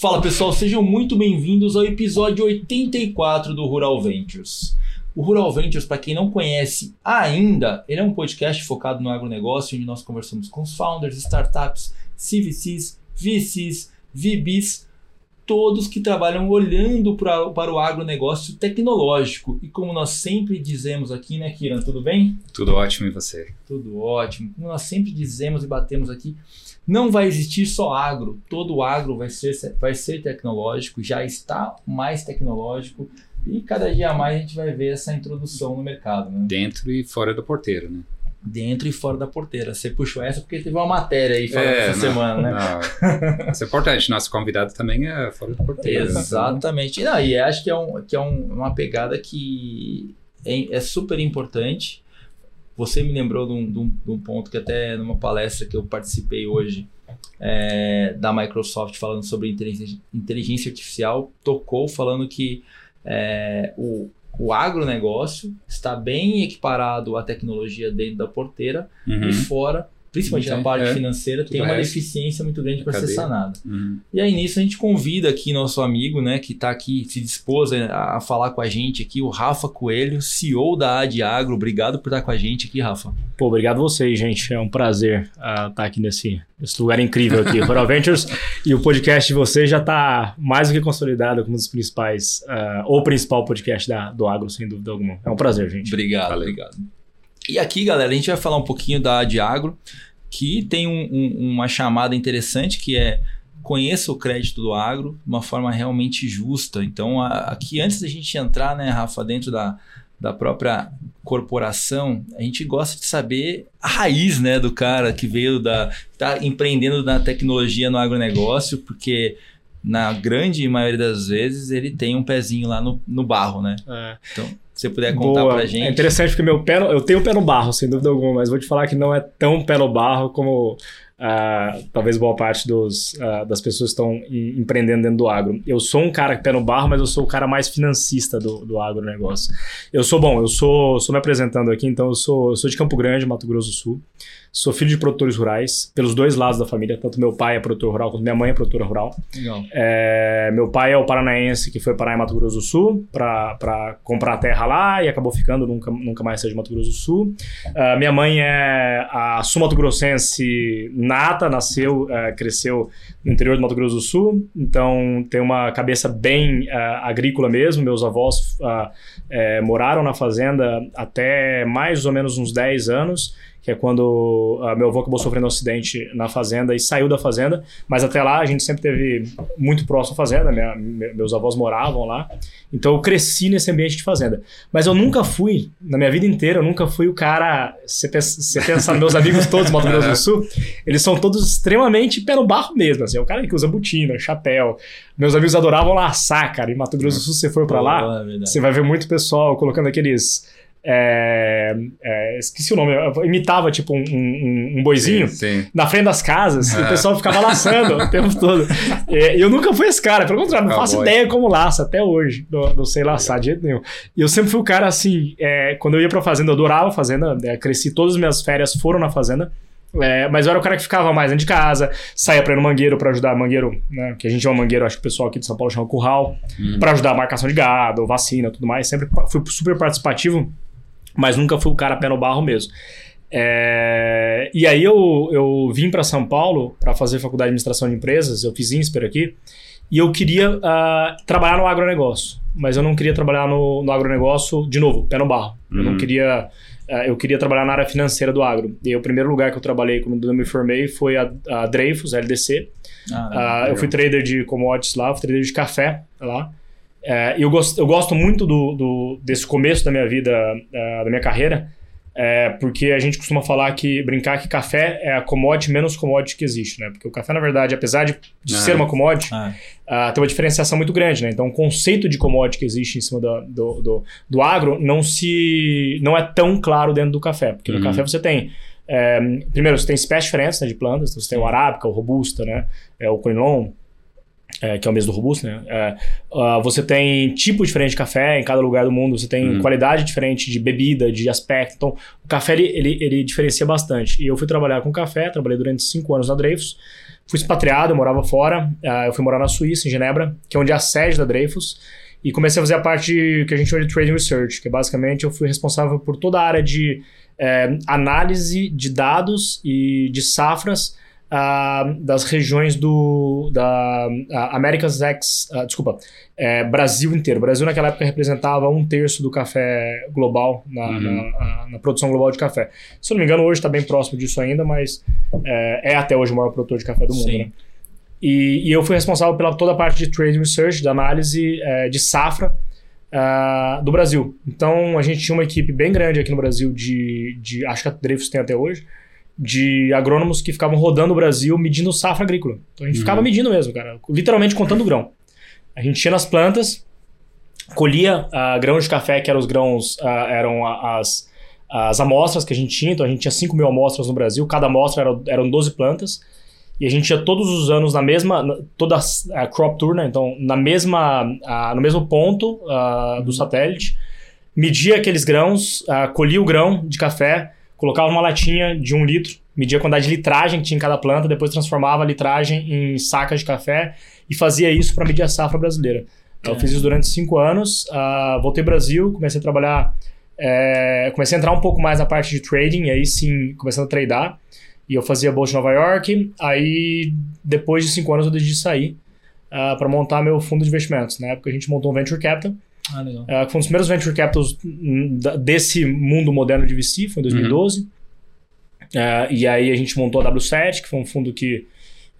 Fala pessoal, sejam muito bem-vindos ao episódio 84 do Rural Ventures. O Rural Ventures, para quem não conhece ainda, ele é um podcast focado no agronegócio, onde nós conversamos com os founders, startups, CVCs, VCs, VBs, todos que trabalham olhando pra, para o agronegócio tecnológico. E como nós sempre dizemos aqui, né, Kiran, tudo bem? Tudo ótimo e você? Tudo ótimo. Como nós sempre dizemos e batemos aqui, não vai existir só agro. Todo agro vai ser, vai ser tecnológico, já está mais tecnológico. E cada dia mais a gente vai ver essa introdução no mercado. Né? Dentro e fora da porteira, né? Dentro e fora da porteira. Você puxou essa porque teve uma matéria aí falando é, essa não, semana, né? Não. Isso é importante. Nosso convidado também é fora da porteira. Né? Exatamente. Né? Não, e acho que é, um, que é um, uma pegada que é, é, super importante. Você me lembrou de um, de, um, de um, ponto que até numa palestra que eu participei hoje é, da Microsoft falando sobre inteligência, inteligência artificial, tocou falando que é, o, o agronegócio está bem equiparado à tecnologia dentro da porteira uhum. e fora principalmente na parte é, financeira, tem uma deficiência muito grande para ser sanada. Uhum. E aí nisso a gente convida aqui nosso amigo, né, que está aqui, se dispôs a, a, falar com a gente aqui, o Rafa Coelho, CEO da Adiagro. Obrigado por estar com a gente aqui, Rafa. Pô, obrigado a vocês, gente. É um prazer uh, estar aqui nesse, nesse lugar incrível aqui, Rural Ventures. e o podcast de vocês já está mais do que consolidado como um dos principais, uh, ou principal podcast da, do agro, sem dúvida alguma. É um prazer, gente. Obrigado, Valeu. obrigado. E aqui, galera, a gente vai falar um pouquinho da Adiagro, que tem um, um, uma chamada interessante que é conheça o crédito do agro de uma forma realmente justa. Então, a, aqui, antes da gente entrar, né, Rafa, dentro da, da própria corporação, a gente gosta de saber a raiz né, do cara que veio da. está empreendendo na tecnologia no agronegócio, porque na grande maioria das vezes ele tem um pezinho lá no, no barro, né? É. Então você puder contar Boa. pra gente. É interessante porque meu pé, eu tenho pé no barro, sem dúvida alguma, mas vou te falar que não é tão pé no barro como uh, talvez boa parte dos, uh, das pessoas estão empreendendo dentro do agro. Eu sou um cara pé no barro, mas eu sou o cara mais financista do, do agronegócio. Eu sou bom, eu sou, sou me apresentando aqui, então eu sou, eu sou de Campo Grande, Mato Grosso do Sul. Sou filho de produtores rurais, pelos dois lados da família. Tanto meu pai é produtor rural, quanto minha mãe é produtora rural. Legal. É, meu pai é o paranaense que foi parar em Mato Grosso do Sul para comprar terra lá e acabou ficando, nunca, nunca mais saiu de Mato Grosso do Sul. Uh, minha mãe é a sul-mato-grossense nata, nasceu, uh, cresceu no interior do Mato Grosso do Sul, então tem uma cabeça bem uh, agrícola mesmo. Meus avós eh, moraram na fazenda até mais ou menos uns 10 anos que é quando uh, meu avô acabou sofrendo um acidente na fazenda e saiu da fazenda, mas até lá a gente sempre teve muito próximo à fazenda, minha, meus avós moravam lá, então eu cresci nesse ambiente de fazenda. Mas eu nunca fui, na minha vida inteira, eu nunca fui o cara, você pensa, pensa meus amigos todos do Mato Grosso do Sul, eles são todos extremamente pé no barro mesmo, assim, é o cara que usa botina, chapéu, meus amigos adoravam laçar, cara, em Mato Grosso do Sul, se você for para lá, é você vai ver muito pessoal colocando aqueles é, é, esqueci o nome, imitava tipo um, um, um boizinho sim, sim. na frente das casas é. e o pessoal ficava laçando o tempo todo. E eu nunca fui esse cara, pelo contrário, não faço ideia como laça até hoje, não, não sei laçar de jeito nenhum. E eu sempre fui o cara assim, é, quando eu ia pra fazenda, eu adorava a fazenda, né, cresci, todas as minhas férias foram na fazenda. É, mas eu era o cara que ficava mais dentro de casa, saía pra ir no mangueiro pra ajudar mangueiro, né? Que a gente chama mangueiro, acho que o pessoal aqui de São Paulo chama curral, uhum. pra ajudar a marcação de gado, vacina tudo mais. Sempre fui super participativo mas nunca fui o cara pé no barro mesmo. É, e aí eu, eu vim para São Paulo para fazer faculdade de administração de empresas, eu fiz INSPER aqui, e eu queria uh, trabalhar no agronegócio, mas eu não queria trabalhar no, no agronegócio, de novo, pé no barro. Uhum. Eu não uhum. queria... Uh, eu queria trabalhar na área financeira do agro. E o primeiro lugar que eu trabalhei quando eu me formei foi a, a Dreyfus, LDC. Ah, uh, eu fui trader de commodities lá, fui trader de café lá. É, eu, gosto, eu gosto muito do, do, desse começo da minha vida, uh, da minha carreira, é, porque a gente costuma falar que, brincar que café é a commodity menos commodity que existe, né? Porque o café, na verdade, apesar de, ah, ser uma commodity, ah. uh, tem uma diferenciação muito grande, né? Então, o conceito de commodity que existe em cima do, do, do, do agro não, se, não é tão claro dentro do café, porque uhum. no café você tem é, primeiro, você tem espécies diferentes né, de plantas, então você tem o arábica, o robusta, né, é, o conilon, é, que é o mês do robusto, né? É, uh, você tem tipo diferente de café em cada lugar do mundo, você tem Hum. qualidade diferente de bebida, de aspecto. Então, o café ele, ele, ele diferencia bastante. E eu fui trabalhar com café, trabalhei durante cinco anos na Dreyfus. Fui expatriado, eu morava fora. uh, eu fui morar na Suíça, em Genebra, que é onde é a sede da Dreyfus. E comecei a fazer a parte que a gente chama de Trading Research, que basicamente eu fui responsável por toda a área de é, análise de dados e de safras ah, das regiões do da ah, Americas X, ah, desculpa, é, Brasil inteiro. O Brasil naquela época representava um terço do café global na, Uhum. na- na produção global de café. Se eu não me engano, hoje está bem próximo disso ainda, mas é, é até hoje o maior produtor de café do mundo. Né? E, e eu fui responsável pela toda a parte de trade research, de análise eh, de safra ah, do Brasil. Então a gente tinha uma equipe bem grande aqui no Brasil de, de acho que a Dreyfus tem até hoje, de agrônomos que ficavam rodando o Brasil medindo safra agrícola. Então a gente Uhum. ficava medindo mesmo, cara, literalmente contando grão. A gente ia nas plantas, colhia ah, grãos de café, que eram os grãos, ah, eram as, as amostras que a gente tinha. Então a gente tinha 5 mil amostras no Brasil, cada amostra era, eram 12 plantas. E a gente ia todos os anos na mesma, na- toda a crop tour, né? Então, na mesma, ah, no mesmo ponto ah, do satélite, media aqueles grãos, colhia o grão de café, colocava uma latinha de um litro, media a quantidade de litragem que tinha em cada planta, depois transformava a litragem em sacas de café e fazia isso para medir a safra brasileira. Eu É. fiz isso durante cinco anos, ah, voltei ao Brasil, comecei a trabalhar, eh, comecei a entrar um pouco mais na parte de trading, e aí sim, começando a tradar. E eu fazia bolsa de Nova York. Aí, depois de cinco anos, eu decidi sair para montar meu fundo de investimentos. Na época, a gente montou um Venture Capital, Ah, legal. uh, que foi um dos primeiros Venture Capitals hum, desse mundo moderno de VC, foi em 2012. Uh, e aí, a gente montou a W7, que foi um fundo que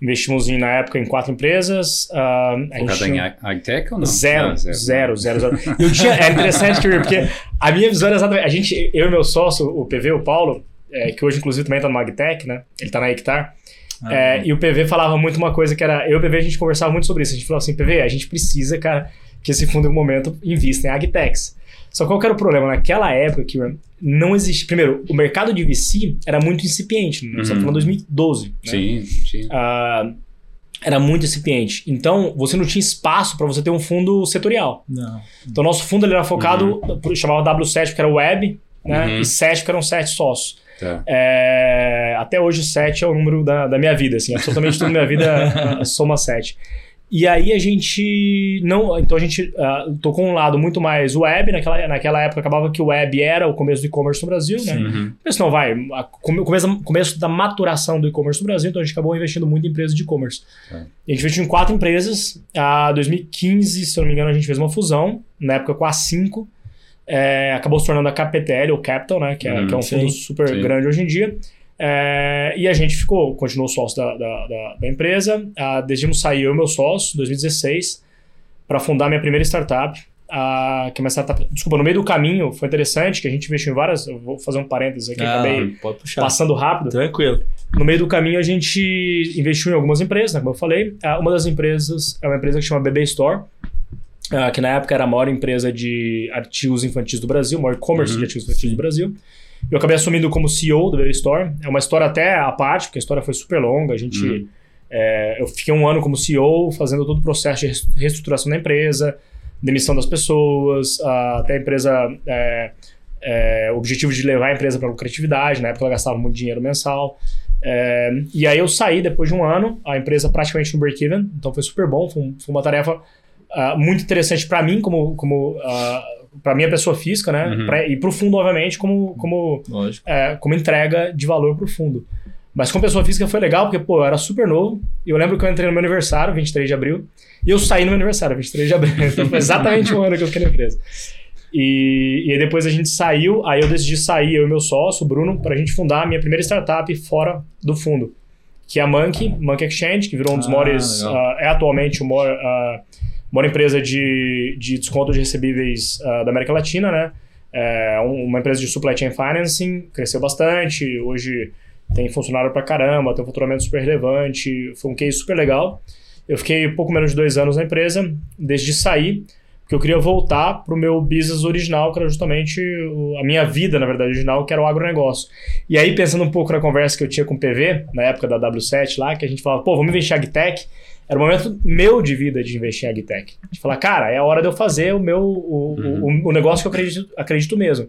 investimos em, na época em quatro empresas. Uh, a gente em agtech ou não? Zero, Não, zero, zero, zero. Eu tinha, é interessante, porque a minha visão era exatamente. A gente, eu e meu sócio, o PV, o Paulo, é, que hoje inclusive também tá no Magtech, né? Ele tá na Hectar. Ah, É, e o PV falava muito uma coisa que era. Eu e o PV a gente conversava muito sobre isso. A gente falava assim: PV, a gente precisa, cara, que esse fundo em algum momento invista em Agtechs. Só qual que era o problema? Naquela época, Kieran, não existe. Primeiro, o mercado de VC era muito incipiente. Né? Nós estamos Uhum. falando de 2012. né? Sim, sim. Ah, era muito incipiente. Então, você não tinha espaço para você ter um fundo setorial. Não. Então, nosso fundo ele era focado, chamava W7 porque era web, né? Uhum. E 7 porque eram 7 sócios. Tá. É, até hoje, 7 é o número da, da minha vida, assim, absolutamente tudo na minha vida soma 7. E aí a gente não. Então a gente ah, tocou um lado muito mais web. Naquela, naquela época acabava que o web era o começo do e-commerce no Brasil, né? Uhum. Mas não, vai. a- come- começo, começo da maturação do e-commerce no Brasil, então a gente acabou investindo muito em empresas de e-commerce. E a gente investiu em quatro empresas. A 2015, se eu não me engano, a gente fez uma fusão, na época com a 5. É, acabou se tornando a KPTL, ou Capital, né? Que é, Hum, que é um sim, fundo super sim. grande hoje em dia. É, e a gente ficou, continuou sócio da, da, da, da empresa. Ah, decidimos sair, eu e meu sócio, em 2016, para fundar minha primeira startup. ah, que é uma startup. Desculpa, no meio do caminho foi interessante que a gente investiu em várias. Eu vou fazer um parênteses aqui, Ah, acabei passando rápido. Tranquilo. No meio do caminho, a gente investiu em algumas empresas, né, como eu falei. Ah, uma das empresas é uma empresa que chama BB Store, ah, que na época era a maior empresa de artigos infantis do Brasil, o maior e-commerce Uhum, de artigos infantis do Brasil. Eu acabei assumindo como CEO do BB Store. É uma história até à parte, porque a história foi super longa. A gente, Uhum. é, eu fiquei um ano como CEO, fazendo todo o processo de reestruturação da empresa, demissão das pessoas, até a empresa. É, é, o objetivo de levar a empresa para lucratividade. Na época ela gastava muito dinheiro mensal. É, e aí eu saí depois de um ano, a empresa praticamente no break-even, então foi super bom, foi, um- foi uma tarefa ah, muito interessante para mim, como, como para minha pessoa física, né? Uhum. Pra- e para o fundo, obviamente, como, como, é, como entrega de valor para o fundo. Mas com pessoa física foi legal, porque, pô, eu era super novo. E eu lembro que eu entrei no meu aniversário, 23 de abril, e eu saí no meu aniversário, 23 de abril. Então foi exatamente um ano que eu fiquei na empresa. E, e aí depois a gente saiu, aí eu decidi sair, eu e meu sócio, o Bruno, para a gente fundar a minha primeira startup fora do fundo, que é a Monkey, Monkey Exchange, que virou um dos Ah, maiores, ah, é atualmente o maior, ah, maior empresa de, de desconto de recebíveis ah, da América Latina, né? É um- uma empresa de supply chain financing, cresceu bastante, hoje tem funcionário pra caramba, tem um faturamento super relevante, foi um case super legal. Eu fiquei pouco menos de dois anos na empresa, desde sair, porque eu queria voltar pro meu business original, que era justamente a minha vida, na verdade, original, que era o agronegócio. E aí, pensando um pouco na conversa que eu tinha com o PV, na época da W7 lá, que a gente falava, pô, vamos investir em agtech, era o momento meu de vida de investir em agtech. De falar, cara, é a hora de eu fazer o meu o, Uhum. o, o negócio que eu acredito, acredito mesmo.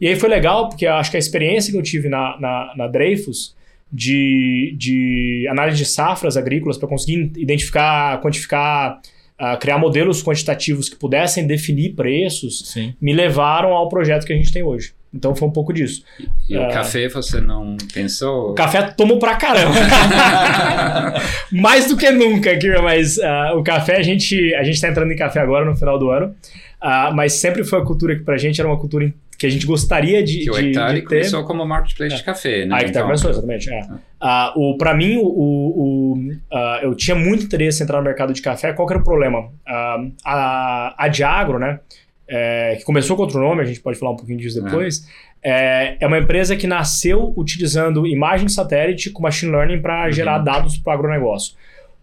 E aí foi legal, porque acho que a experiência que eu tive na, na, na Dreyfus de, de análise de safras agrícolas para conseguir identificar, quantificar, ah, criar modelos quantitativos que pudessem definir preços, Sim. me levaram ao projeto que a gente tem hoje. Então foi um pouco disso. E o É. café você não pensou? O café tomo pra caramba. Mais do que nunca, Kira, mas ah, o café, a gente, a gente tá entrando em café agora no final do ano. Ah, mas sempre foi a cultura que pra gente era uma cultura que a gente gostaria de, que o de, ter. começou como marketplace de café, né? Ah, que tá começou, exatamente. É. Ah, o, pra mim, o, o, ah, eu tinha muito interesse em entrar no mercado de café. Qual que era o problema? Ah, a, a Diagro, né? É, que começou com outro nome, a gente pode falar um pouquinho disso depois. É, é uma empresa que nasceu utilizando imagem de satélite com machine learning para Uhum. gerar dados para o agronegócio.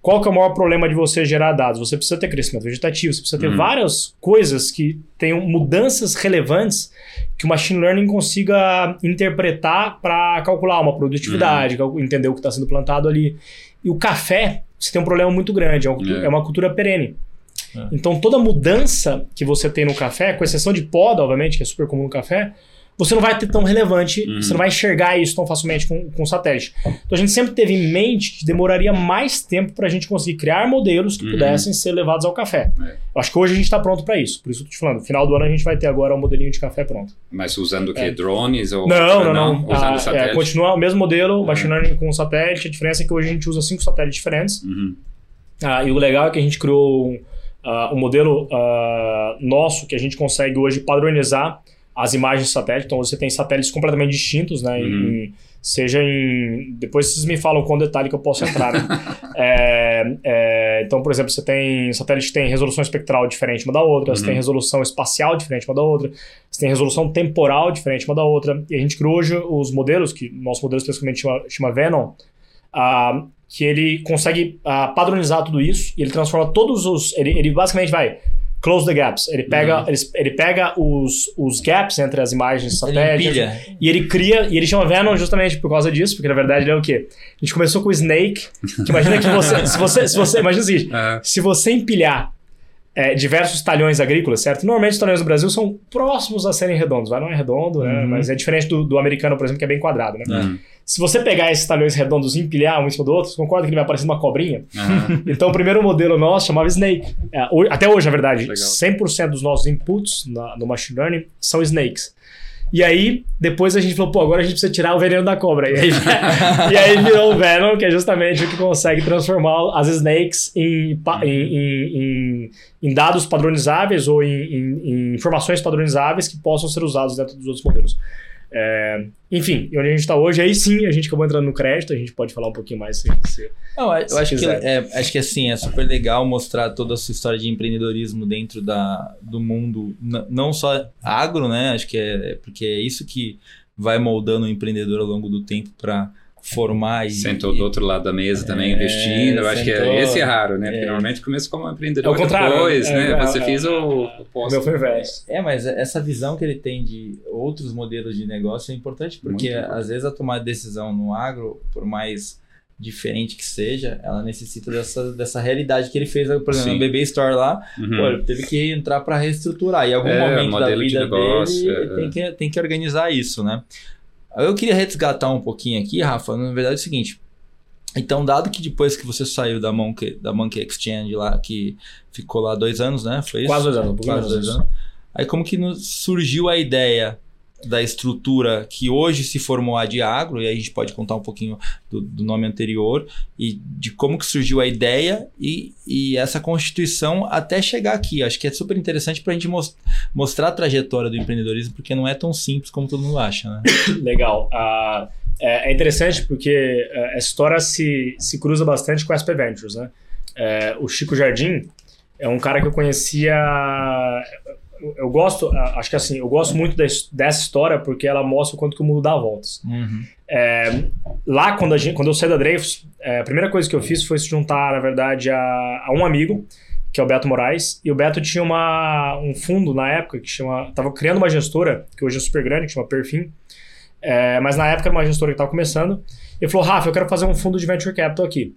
Qual que é o maior problema de você gerar dados? Você precisa ter crescimento vegetativo, você precisa ter Uhum. várias coisas que tenham mudanças relevantes que o machine learning consiga interpretar para calcular uma produtividade, cal- entender o que está sendo plantado ali. E o café, você tem um problema muito grande, é uma, cultu- É. é uma cultura perene. É. Então toda mudança que você tem no café, com exceção de poda, obviamente, que é super comum no café, você não vai ter tão relevante, Uhum. você não vai enxergar isso tão facilmente com, com satélite. Então a gente sempre teve em mente que demoraria mais tempo para a gente conseguir criar modelos que Uhum. pudessem ser levados ao café. É. Eu acho que hoje a gente está pronto para isso. Por isso que eu tô te falando, no final do ano a gente vai ter agora um modelinho de café pronto. Mas usando o quê? É. Drones? Ou... Não, não, não. Usando Ah, é, satélite? continua o mesmo modelo, Uhum. machine learning com satélite. A diferença é que hoje a gente usa cinco satélites diferentes. Uhum. Ah, e o legal é que a gente criou um, ah, um modelo ah, nosso que a gente consegue hoje padronizar as imagens de satélite. Então você tem satélites completamente distintos, né? Uhum. em- seja em. Depois vocês me falam com detalhe que eu posso entrar. né? É, é, então, por exemplo, você tem satélite que tem resolução espectral diferente uma da outra, você Uhum. tem resolução espacial diferente uma da outra, você tem resolução temporal diferente uma da outra. E a gente criou hoje os modelos, que nosso modelo especificamente chama, chama Venom, ah, que ele consegue ah, padronizar tudo isso e ele transforma todos os. Ele, ele basicamente vai close the gaps. Ele pega, Uhum. ele, ele pega os, os gaps entre as imagens satélites e ele cria, e ele chama Venom justamente por causa disso, porque na verdade ele é o quê? A gente começou com o Snake, que imagina que você, se você, se você, imagina o seguinte, Ah, se você empilhar é, diversos talhões agrícolas, certo? Normalmente os talhões do Brasil são próximos a serem redondos, vai? Não é redondo, né? Uhum. Mas é diferente do, do americano, por exemplo, que é bem quadrado, né? uhum. Se você pegar esses talhões redondos e empilhar um em cima do outro, você concorda que ele vai parecer uma cobrinha? Aham. Então, o primeiro modelo nosso chamava Snake. É, até hoje, na verdade, Legal. 100% dos nossos inputs na- no machine learning são snakes. E aí, depois a gente falou, pô, agora a gente precisa tirar o veneno da cobra. E aí, e aí virou o Venom, que é justamente o que consegue transformar as snakes em, pa- em, em- em- dados padronizáveis ou em informações padronizáveis que possam ser usados dentro dos outros modelos. É, enfim, e onde a gente está hoje, aí sim a gente acabou entrando no crédito, a gente pode falar um pouquinho mais se, se- Não, eu Se acho que, quiser. é, acho que assim, é super legal mostrar toda a sua história de empreendedorismo dentro da, do mundo, não só agro, né? Acho que é porque é isso que vai moldando o empreendedor ao longo do tempo para formar e. Sentou do outro lado da mesa também, É, investindo. Eu acho que é, esse é raro, né? Porque É. normalmente começa como empreendedor É o contrário, depois, é, né? é, Você é, fez o, o posto. meu foi o inverso. É, mas essa visão que ele tem de outros modelos de negócio é importante, porque Muito às vezes a tomada de decisão no agro, por mais diferente que seja, ela necessita dessa, dessa realidade que ele fez, por exemplo, Sim. no Baby Store lá, Uhum. Pô, ele teve que entrar para reestruturar. E em algum É, momento da modelo de vida negócio, dele, é, tem, que, tem que organizar isso, né? Eu queria resgatar um pouquinho aqui, Rafa. Na verdade é o seguinte. Então, dado que depois que você saiu da Monkey, da Monkey Exchange lá, que ficou lá dois anos, né? Foi isso? Quase dois anos, Quase dois anos. Aí como que surgiu a ideia da estrutura que hoje se formou a de agro, e aí a gente pode contar um pouquinho do, do nome anterior, e de como que surgiu a ideia e, e essa constituição até chegar aqui. Acho que é super interessante para a gente mos- mostrar a trajetória do empreendedorismo, porque não é tão simples como todo mundo acha, né? Legal. Ah, é, é interessante porque eh, essa história se, se cruza bastante com a SP Ventures, né? Eh, o Chico Jardim é um cara que eu conhecia. Eu- gosto, acho que assim, eu gosto muito des- dessa história porque ela mostra o quanto que o mundo dá voltas. É, lá, quando, gente, quando eu saí da Dreyfus, é, a primeira coisa que eu fiz foi se juntar, na verdade, a, a um amigo, que é o Beto Moraes. E o Beto tinha uma, um fundo na época que chama. Tava criando uma gestora, que hoje é super grande, que chama Perfim. É, mas na época era uma gestora que estava começando. Ele falou: Rafa, eu quero fazer um fundo de venture capital aqui.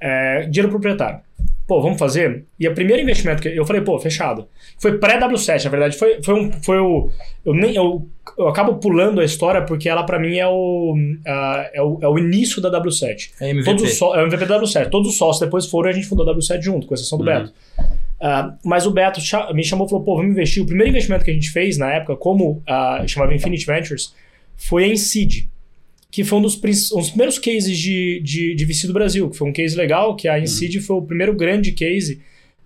É, dinheiro proprietário. Pô, vamos fazer? E o primeiro investimento que eu falei, pô, fechado. Foi pré-W7, na verdade. Foi, foi, um, foi o. Eu, nem, eu, eu acabo pulando a história porque ela, pra mim, é o, uh, é o, é o início da W7. É MVP. Todos os só- é o MVP da W7. Todos os sócios depois foram e a gente fundou a W7 junto, com exceção do Uhum. Beto. Ah, mas o Beto me chamou e falou: pô, vamos investir. O primeiro investimento que a gente fez na época, como ah, chamava Infinity Ventures, foi em Seed, que foi um dos, um dos primeiros cases de, de, de VC do Brasil, que foi um case legal, que a Inseed foi o primeiro grande case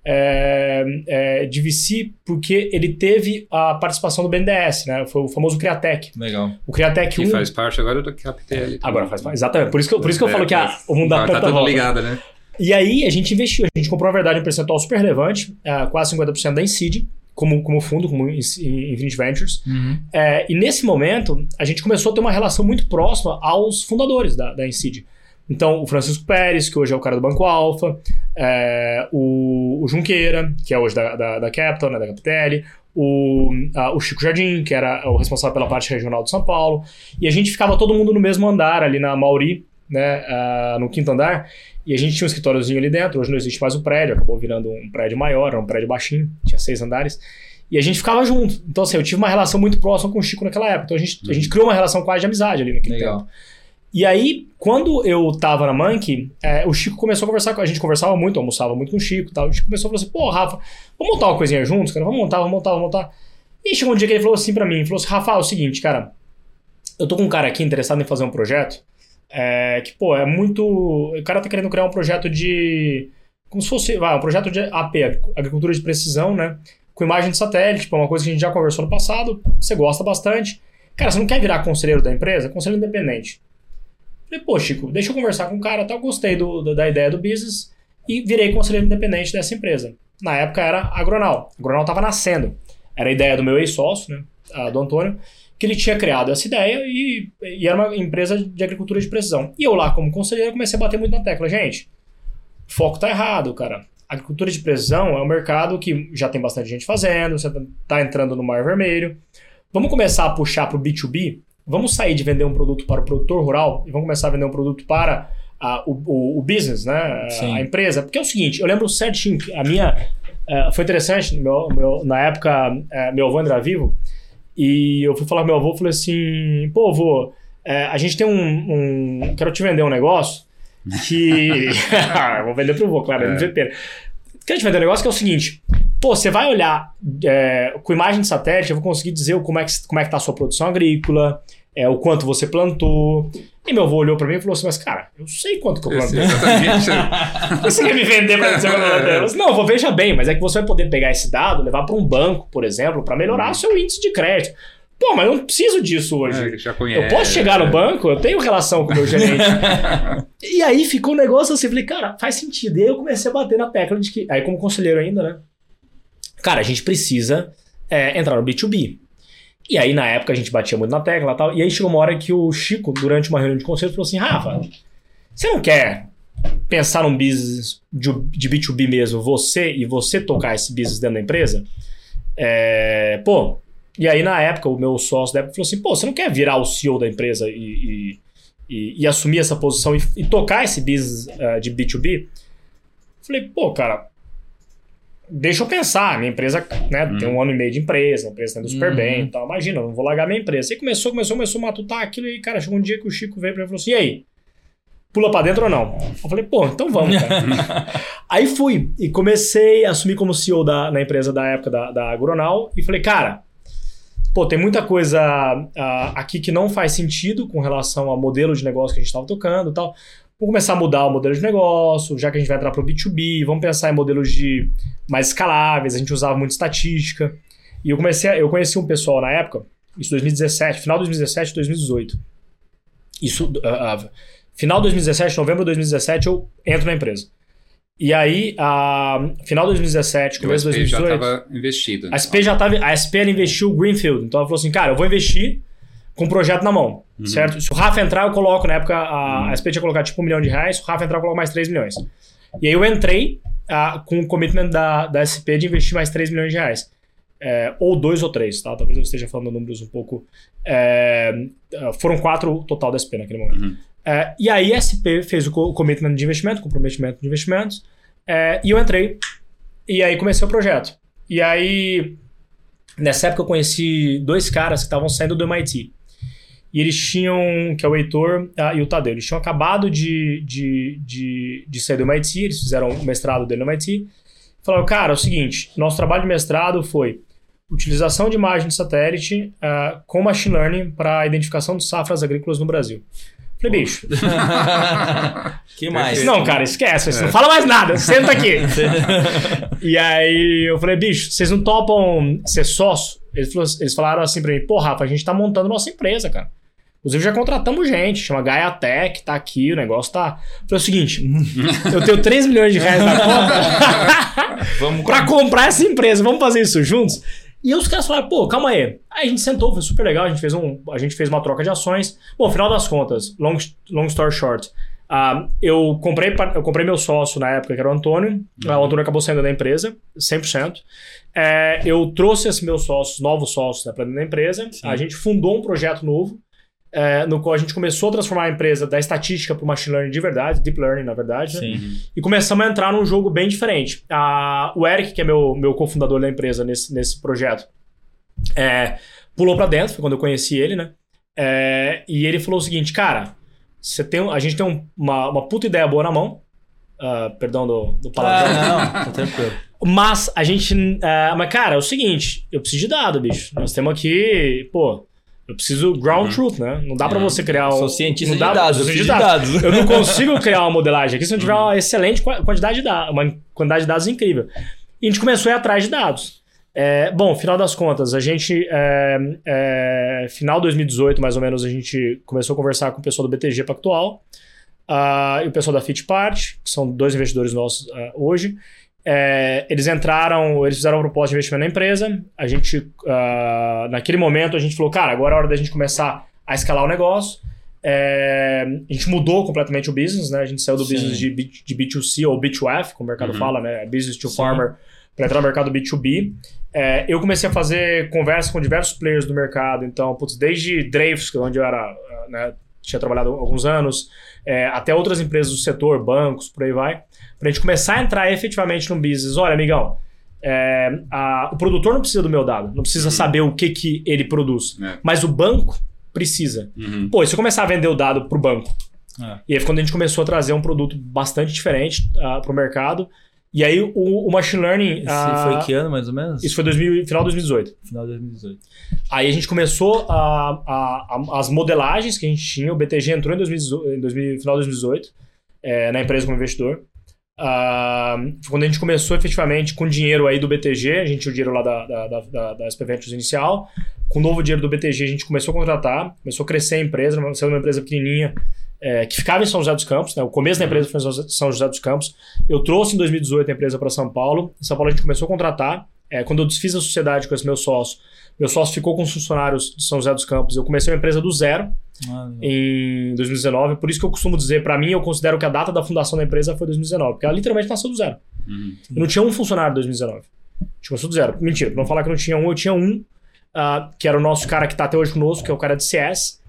é, é, de VC, porque ele teve a participação do BNDES, né? Foi o famoso Criatec. Legal. O Criatec Que 1. faz parte agora do Capitel. Agora faz parte. Exatamente. Por isso que, eu- por isso que eu falo que a- o mundo dá tá, tanta tá tudo volta. ligado, né? E aí a gente investiu, a gente comprou, na verdade, um percentual super relevante, ah, quase 50% da Inseed, como, como fundo, como In- Infinity Ventures. É, e nesse momento, a gente começou a ter uma relação muito próxima aos fundadores da, da Inseed. Então, o Francisco Pérez, que hoje é o cara do Banco Alfa, é, o, o Junqueira, que é hoje da, da, da Capital, né, da Capitelli, o, ah, o Chico Jardim, que era o responsável pela parte regional de São Paulo, e a gente ficava todo mundo no mesmo andar, ali na Mauri, né, ah, no quinto andar, e a gente tinha um escritóriozinho ali dentro, hoje não existe mais o prédio, acabou virando um prédio maior, era um prédio baixinho, tinha seis andares, e a gente ficava junto. Então, assim, eu tive uma relação muito próxima com o Chico naquela época. Então, a gente, a gente criou uma relação quase de amizade ali naquele Legal. tempo. E aí, quando eu tava na Monkey, é, o Chico começou a conversar com a gente, conversava muito, almoçava muito com o Chico e tal. O Chico começou a falar assim: pô, Rafa, vamos montar uma coisinha juntos, cara? Vamos montar, vamos montar, vamos montar. E chegou um dia que ele falou assim pra mim: falou assim, Rafa, é o seguinte, cara, eu tô com um cara aqui interessado em fazer um projeto é, que, pô, é muito. O cara tá querendo criar um projeto de. Como se fosse. Um projeto de AP, agricultura de precisão, né? Com imagem de satélite, tipo, uma coisa que a gente já conversou no passado, você gosta bastante. Cara, você não quer virar conselheiro da empresa? Conselheiro independente. Falei, pô, Chico, deixa eu conversar com o cara, tá? Eu gostei do, da ideia do business e virei conselheiro independente dessa empresa. Na época era a Agronal. A Agronal tava nascendo. Era a ideia do meu ex-sócio, né? Do Antônio, que ele tinha criado essa ideia e, e era uma empresa de agricultura de precisão. E eu lá, como conselheiro, comecei a bater muito na tecla. Gente, o foco tá errado, cara. Agricultura de precisão é um mercado que já tem bastante gente fazendo, você tá entrando no mar vermelho. Vamos começar a puxar para o B2B? Vamos sair de vender um produto para o produtor rural e vamos começar a vender um produto para a- o, o- o business, né? A- Sim. A empresa. Porque é o seguinte, eu lembro certinho que a minha. eh, foi interessante, meu, meu- na época, eh, meu avô ainda era vivo, e eu fui falar com meu avô, falei assim, pô, avô, eh, a gente tem um, um- Quero te vender um negócio que. Vou vender pro avô, claro, É. MVP. Quero te vender um negócio que é o seguinte. Pô, você vai olhar é, com imagem de satélite, eu vou conseguir dizer como é que, como é que tá a sua produção agrícola, é, o quanto você plantou. E meu avô olhou pra mim e falou assim, mas cara, eu sei quanto que eu Esse- plantei. exatamente. Você quer me vender pra dizer quanto? Eu falei assim, Não, vou veja bem, mas é que você vai poder pegar esse dado, levar pra um banco, por exemplo, pra melhorar o seu índice de crédito. Pô, mas eu não preciso disso hoje. É, conhece. Eu posso chegar no banco, eu tenho relação com o meu gerente. e aí ficou um negócio assim, falei, cara, faz sentido. E aí eu comecei a bater na tecla de que, aí como conselheiro ainda, né? Cara, a gente precisa é, entrar no B2B. E aí na época a gente batia muito na tecla e tal. E aí chegou uma hora que o Chico, durante uma reunião de conselho, falou assim: Rafa, você não quer pensar num business de, de B2B mesmo, você e você tocar esse business dentro da empresa? É, pô, e aí, na época, o meu sócio da época falou assim: pô, você não quer virar o CEO da empresa e, e, e- e assumir essa posição e, e tocar esse business eh, de B2B? Falei, pô, cara, deixa eu pensar. Minha empresa né, tem um ano e meio de empresa, a empresa tá indo super Uhum. bem e tal. Imagina, eu não vou largar minha empresa. Aí começou, começou, começou a matutar aquilo e, cara, chegou um dia que o Chico veio pra mim e falou assim: e aí? Pula pra dentro ou não? Eu falei, pô, então vamos, cara. Aí fui e comecei a assumir como CEO da, na empresa da época da, da Agronal e falei, cara, pô, tem muita coisa ah, aqui que não faz sentido com relação ao modelo de negócio que a gente estava tocando e tal. Vamos começar a mudar o modelo de negócio, já que a gente vai entrar para o B2B, vamos pensar em modelos de mais escaláveis, a gente usava muito estatística. E eu comecei, a- eu conheci um pessoal na época, isso 2017, final de 2017, 2018. Isso, ah, ah, final de 2017, novembro de 2017, eu entro na empresa. E aí, a, final de 2017, O começo de SP já 2018, estava investido. a SP já tava, a SP ela investiu o Greenfield. Então ela falou assim, cara, eu vou investir com o projeto na mão, Uhum. certo? Se o Rafa entrar, eu coloco, na época a, a SP tinha colocado tipo um milhão de reais, se o Rafa entrar, eu coloco mais 3 milhões. E aí eu entrei ah, com o commitment da, da SP de investir mais 3 milhões de reais. É, ou dois ou três, tá? Talvez eu esteja falando números um pouco. é, foram quatro o total da SP naquele momento. Uhum. É, e aí a SP fez o o commitment de investimento, comprometimento de investimentos, É, e eu entrei. E aí comecei o projeto. E aí, nessa época eu conheci dois caras que estavam saindo do MIT. E eles tinham, que é o Heitor ah, e o Tadeu, eles tinham acabado de, de, de, de sair do MIT, eles fizeram o mestrado dele no MIT. Falaram, cara, é o seguinte, nosso trabalho de mestrado foi utilização de imagem de satélite uh, com machine learning para a identificação de safras agrícolas no Brasil. Falei, bicho. que mais? Não, cara, esquece. Você é. não fala mais nada. Senta aqui. e aí eu falei, bicho, vocês não topam ser sócio? Eles, eles falaram assim pra mim, pô, Rafa, a gente tá montando nossa empresa, cara. Inclusive, já contratamos gente, chama Gaia Tech, tá aqui, o negócio tá. Falei o seguinte: eu tenho 3 milhões de reais na conta vamos pra comprar essa empresa, vamos fazer isso juntos? E os caras falaram, pô, calma aí. Aí a gente sentou, foi super legal, a gente fez, um, a gente fez uma troca de ações. Bom, final das contas, long, long story short, uh, eu, comprei, eu comprei meu sócio na época, que era o Antônio. Uhum. O Antônio acabou saindo da empresa, 100%. É, eu trouxe esses meus sócios, novos sócios, né, para dentro da empresa. Sim. A gente fundou um projeto novo é, no qual a gente começou a transformar a empresa da estatística para o machine learning de verdade, deep learning, na verdade. Né? E começamos a entrar num jogo bem diferente. A, o Eric, que é meu, meu cofundador da empresa nesse, nesse projeto, é, pulou para dentro, foi quando eu conheci ele, né? É, e ele falou o seguinte, cara, você tem, a gente tem um, uma, uma puta ideia boa na mão. Uh, perdão do, do palavrão. Ah, não, tá tranquilo. Mas a gente. Uh, mas, cara, é o seguinte, eu preciso de dado, bicho. Nós temos aqui, pô, eu preciso ground uhum. truth, né? Não dá para você criar um. Sou cientista de dados, eu de dados. Eu não consigo criar uma modelagem aqui se não tiver uma excelente quantidade de dados, uma quantidade de dados incrível. E a gente começou a ir atrás de dados. É, bom, final das contas, a gente, é, é, final de 2018, mais ou menos, a gente começou a conversar com o pessoal do BTG Pactual uh, e o pessoal da Fitpart, que são dois investidores nossos uh, hoje. É, eles entraram, eles fizeram uma proposta de investimento na empresa. A gente, uh, naquele momento, a gente falou, cara, agora é hora da gente começar a escalar o negócio. É, a gente mudou completamente o business, né? A gente saiu do Sim. business de, B, de B2C ou B2F, como o mercado uhum. fala, né? Business to Sim. farmer, para entrar no mercado B2B. É, eu comecei a fazer conversa com diversos players do mercado. Então, putz, desde Dreyfus, é onde eu era, né, tinha trabalhado há alguns anos, é, até outras empresas do setor, bancos, por aí vai para a gente começar a entrar efetivamente no business. Olha, amigão, é, a, o produtor não precisa do meu dado, não precisa uhum. saber o que, que ele produz, é. mas o banco precisa. Uhum. Pô, e se eu começar a vender o dado para o banco? É. E aí quando a gente começou a trazer um produto bastante diferente uh, ah, para o mercado. E aí o, o machine learning. Isso foi que ano mais ou menos? Isso foi 2000, final de 2018. Final de 2018. Aí a gente começou a, a, a, as modelagens que a gente tinha. O BTG entrou em, 2018, em 2000, final de 2018 é, na empresa como investidor. Uh, quando a gente começou efetivamente com dinheiro aí do BTG, a gente tinha o dinheiro lá da, da, da, da SP Ventures inicial. Com o novo dinheiro do BTG, a gente começou a contratar, começou a crescer a empresa, sendo uma empresa pequenininha é, que ficava em São José dos Campos. Né? O começo da empresa foi em São José dos Campos. Eu trouxe em 2018 a empresa para São Paulo. Em São Paulo a gente começou a contratar. É, quando eu desfiz a sociedade com esse meu sócio, meu sócio ficou com os funcionários de São José dos Campos. Eu comecei uma empresa do zero ah, em 2019. Por isso que eu costumo dizer, para mim, eu considero que a data da fundação da empresa foi 2019, porque ela literalmente nasceu do zero. Uhum. Eu não tinha um funcionário em 2019. Tinha do zero. Mentira, pra não falar que não tinha um, eu tinha um, uh, que era o nosso cara que tá até hoje conosco, que é o cara de CS,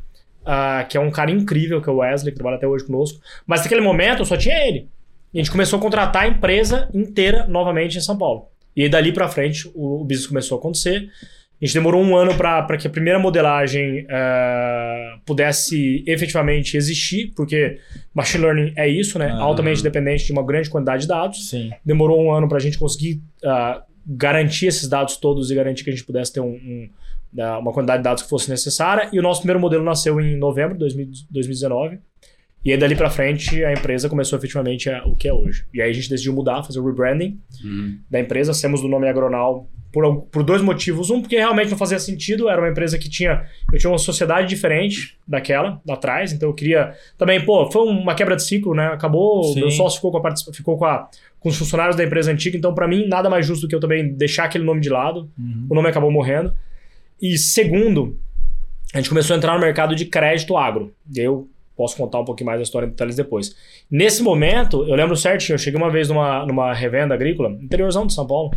uh, que é um cara incrível, que é o Wesley, que trabalha até hoje conosco. Mas naquele momento só tinha ele. E a gente começou a contratar a empresa inteira novamente em São Paulo. E aí dali para frente o, o business começou a acontecer. A gente demorou um ano para que a primeira modelagem uh, pudesse efetivamente existir, porque machine learning é isso, né? Ah. Altamente dependente de uma grande quantidade de dados. Sim. Demorou um ano para a gente conseguir uh, garantir esses dados todos e garantir que a gente pudesse ter um, um, uma quantidade de dados que fosse necessária. E o nosso primeiro modelo nasceu em novembro de 2019. E aí, dali para frente, a empresa começou efetivamente a, o que é hoje. E aí, a gente decidiu mudar, fazer o rebranding uhum. da empresa. Temos o nome Agronal por, por dois motivos. Um, porque realmente não fazia sentido. Era uma empresa que tinha... Eu tinha uma sociedade diferente daquela, da atrás. Então, eu queria... Também, pô, foi uma quebra de ciclo, né? Acabou... Sim. Meu sócio ficou com, a, ficou com, a, com os funcionários da empresa antiga. Então, para mim, nada mais justo do que eu também deixar aquele nome de lado. Uhum. O nome acabou morrendo. E segundo, a gente começou a entrar no mercado de crédito agro. Eu Posso contar um pouquinho mais da história em detalhes depois. Nesse momento, eu lembro certinho, eu cheguei uma vez numa, numa revenda agrícola, interiorzão de São Paulo,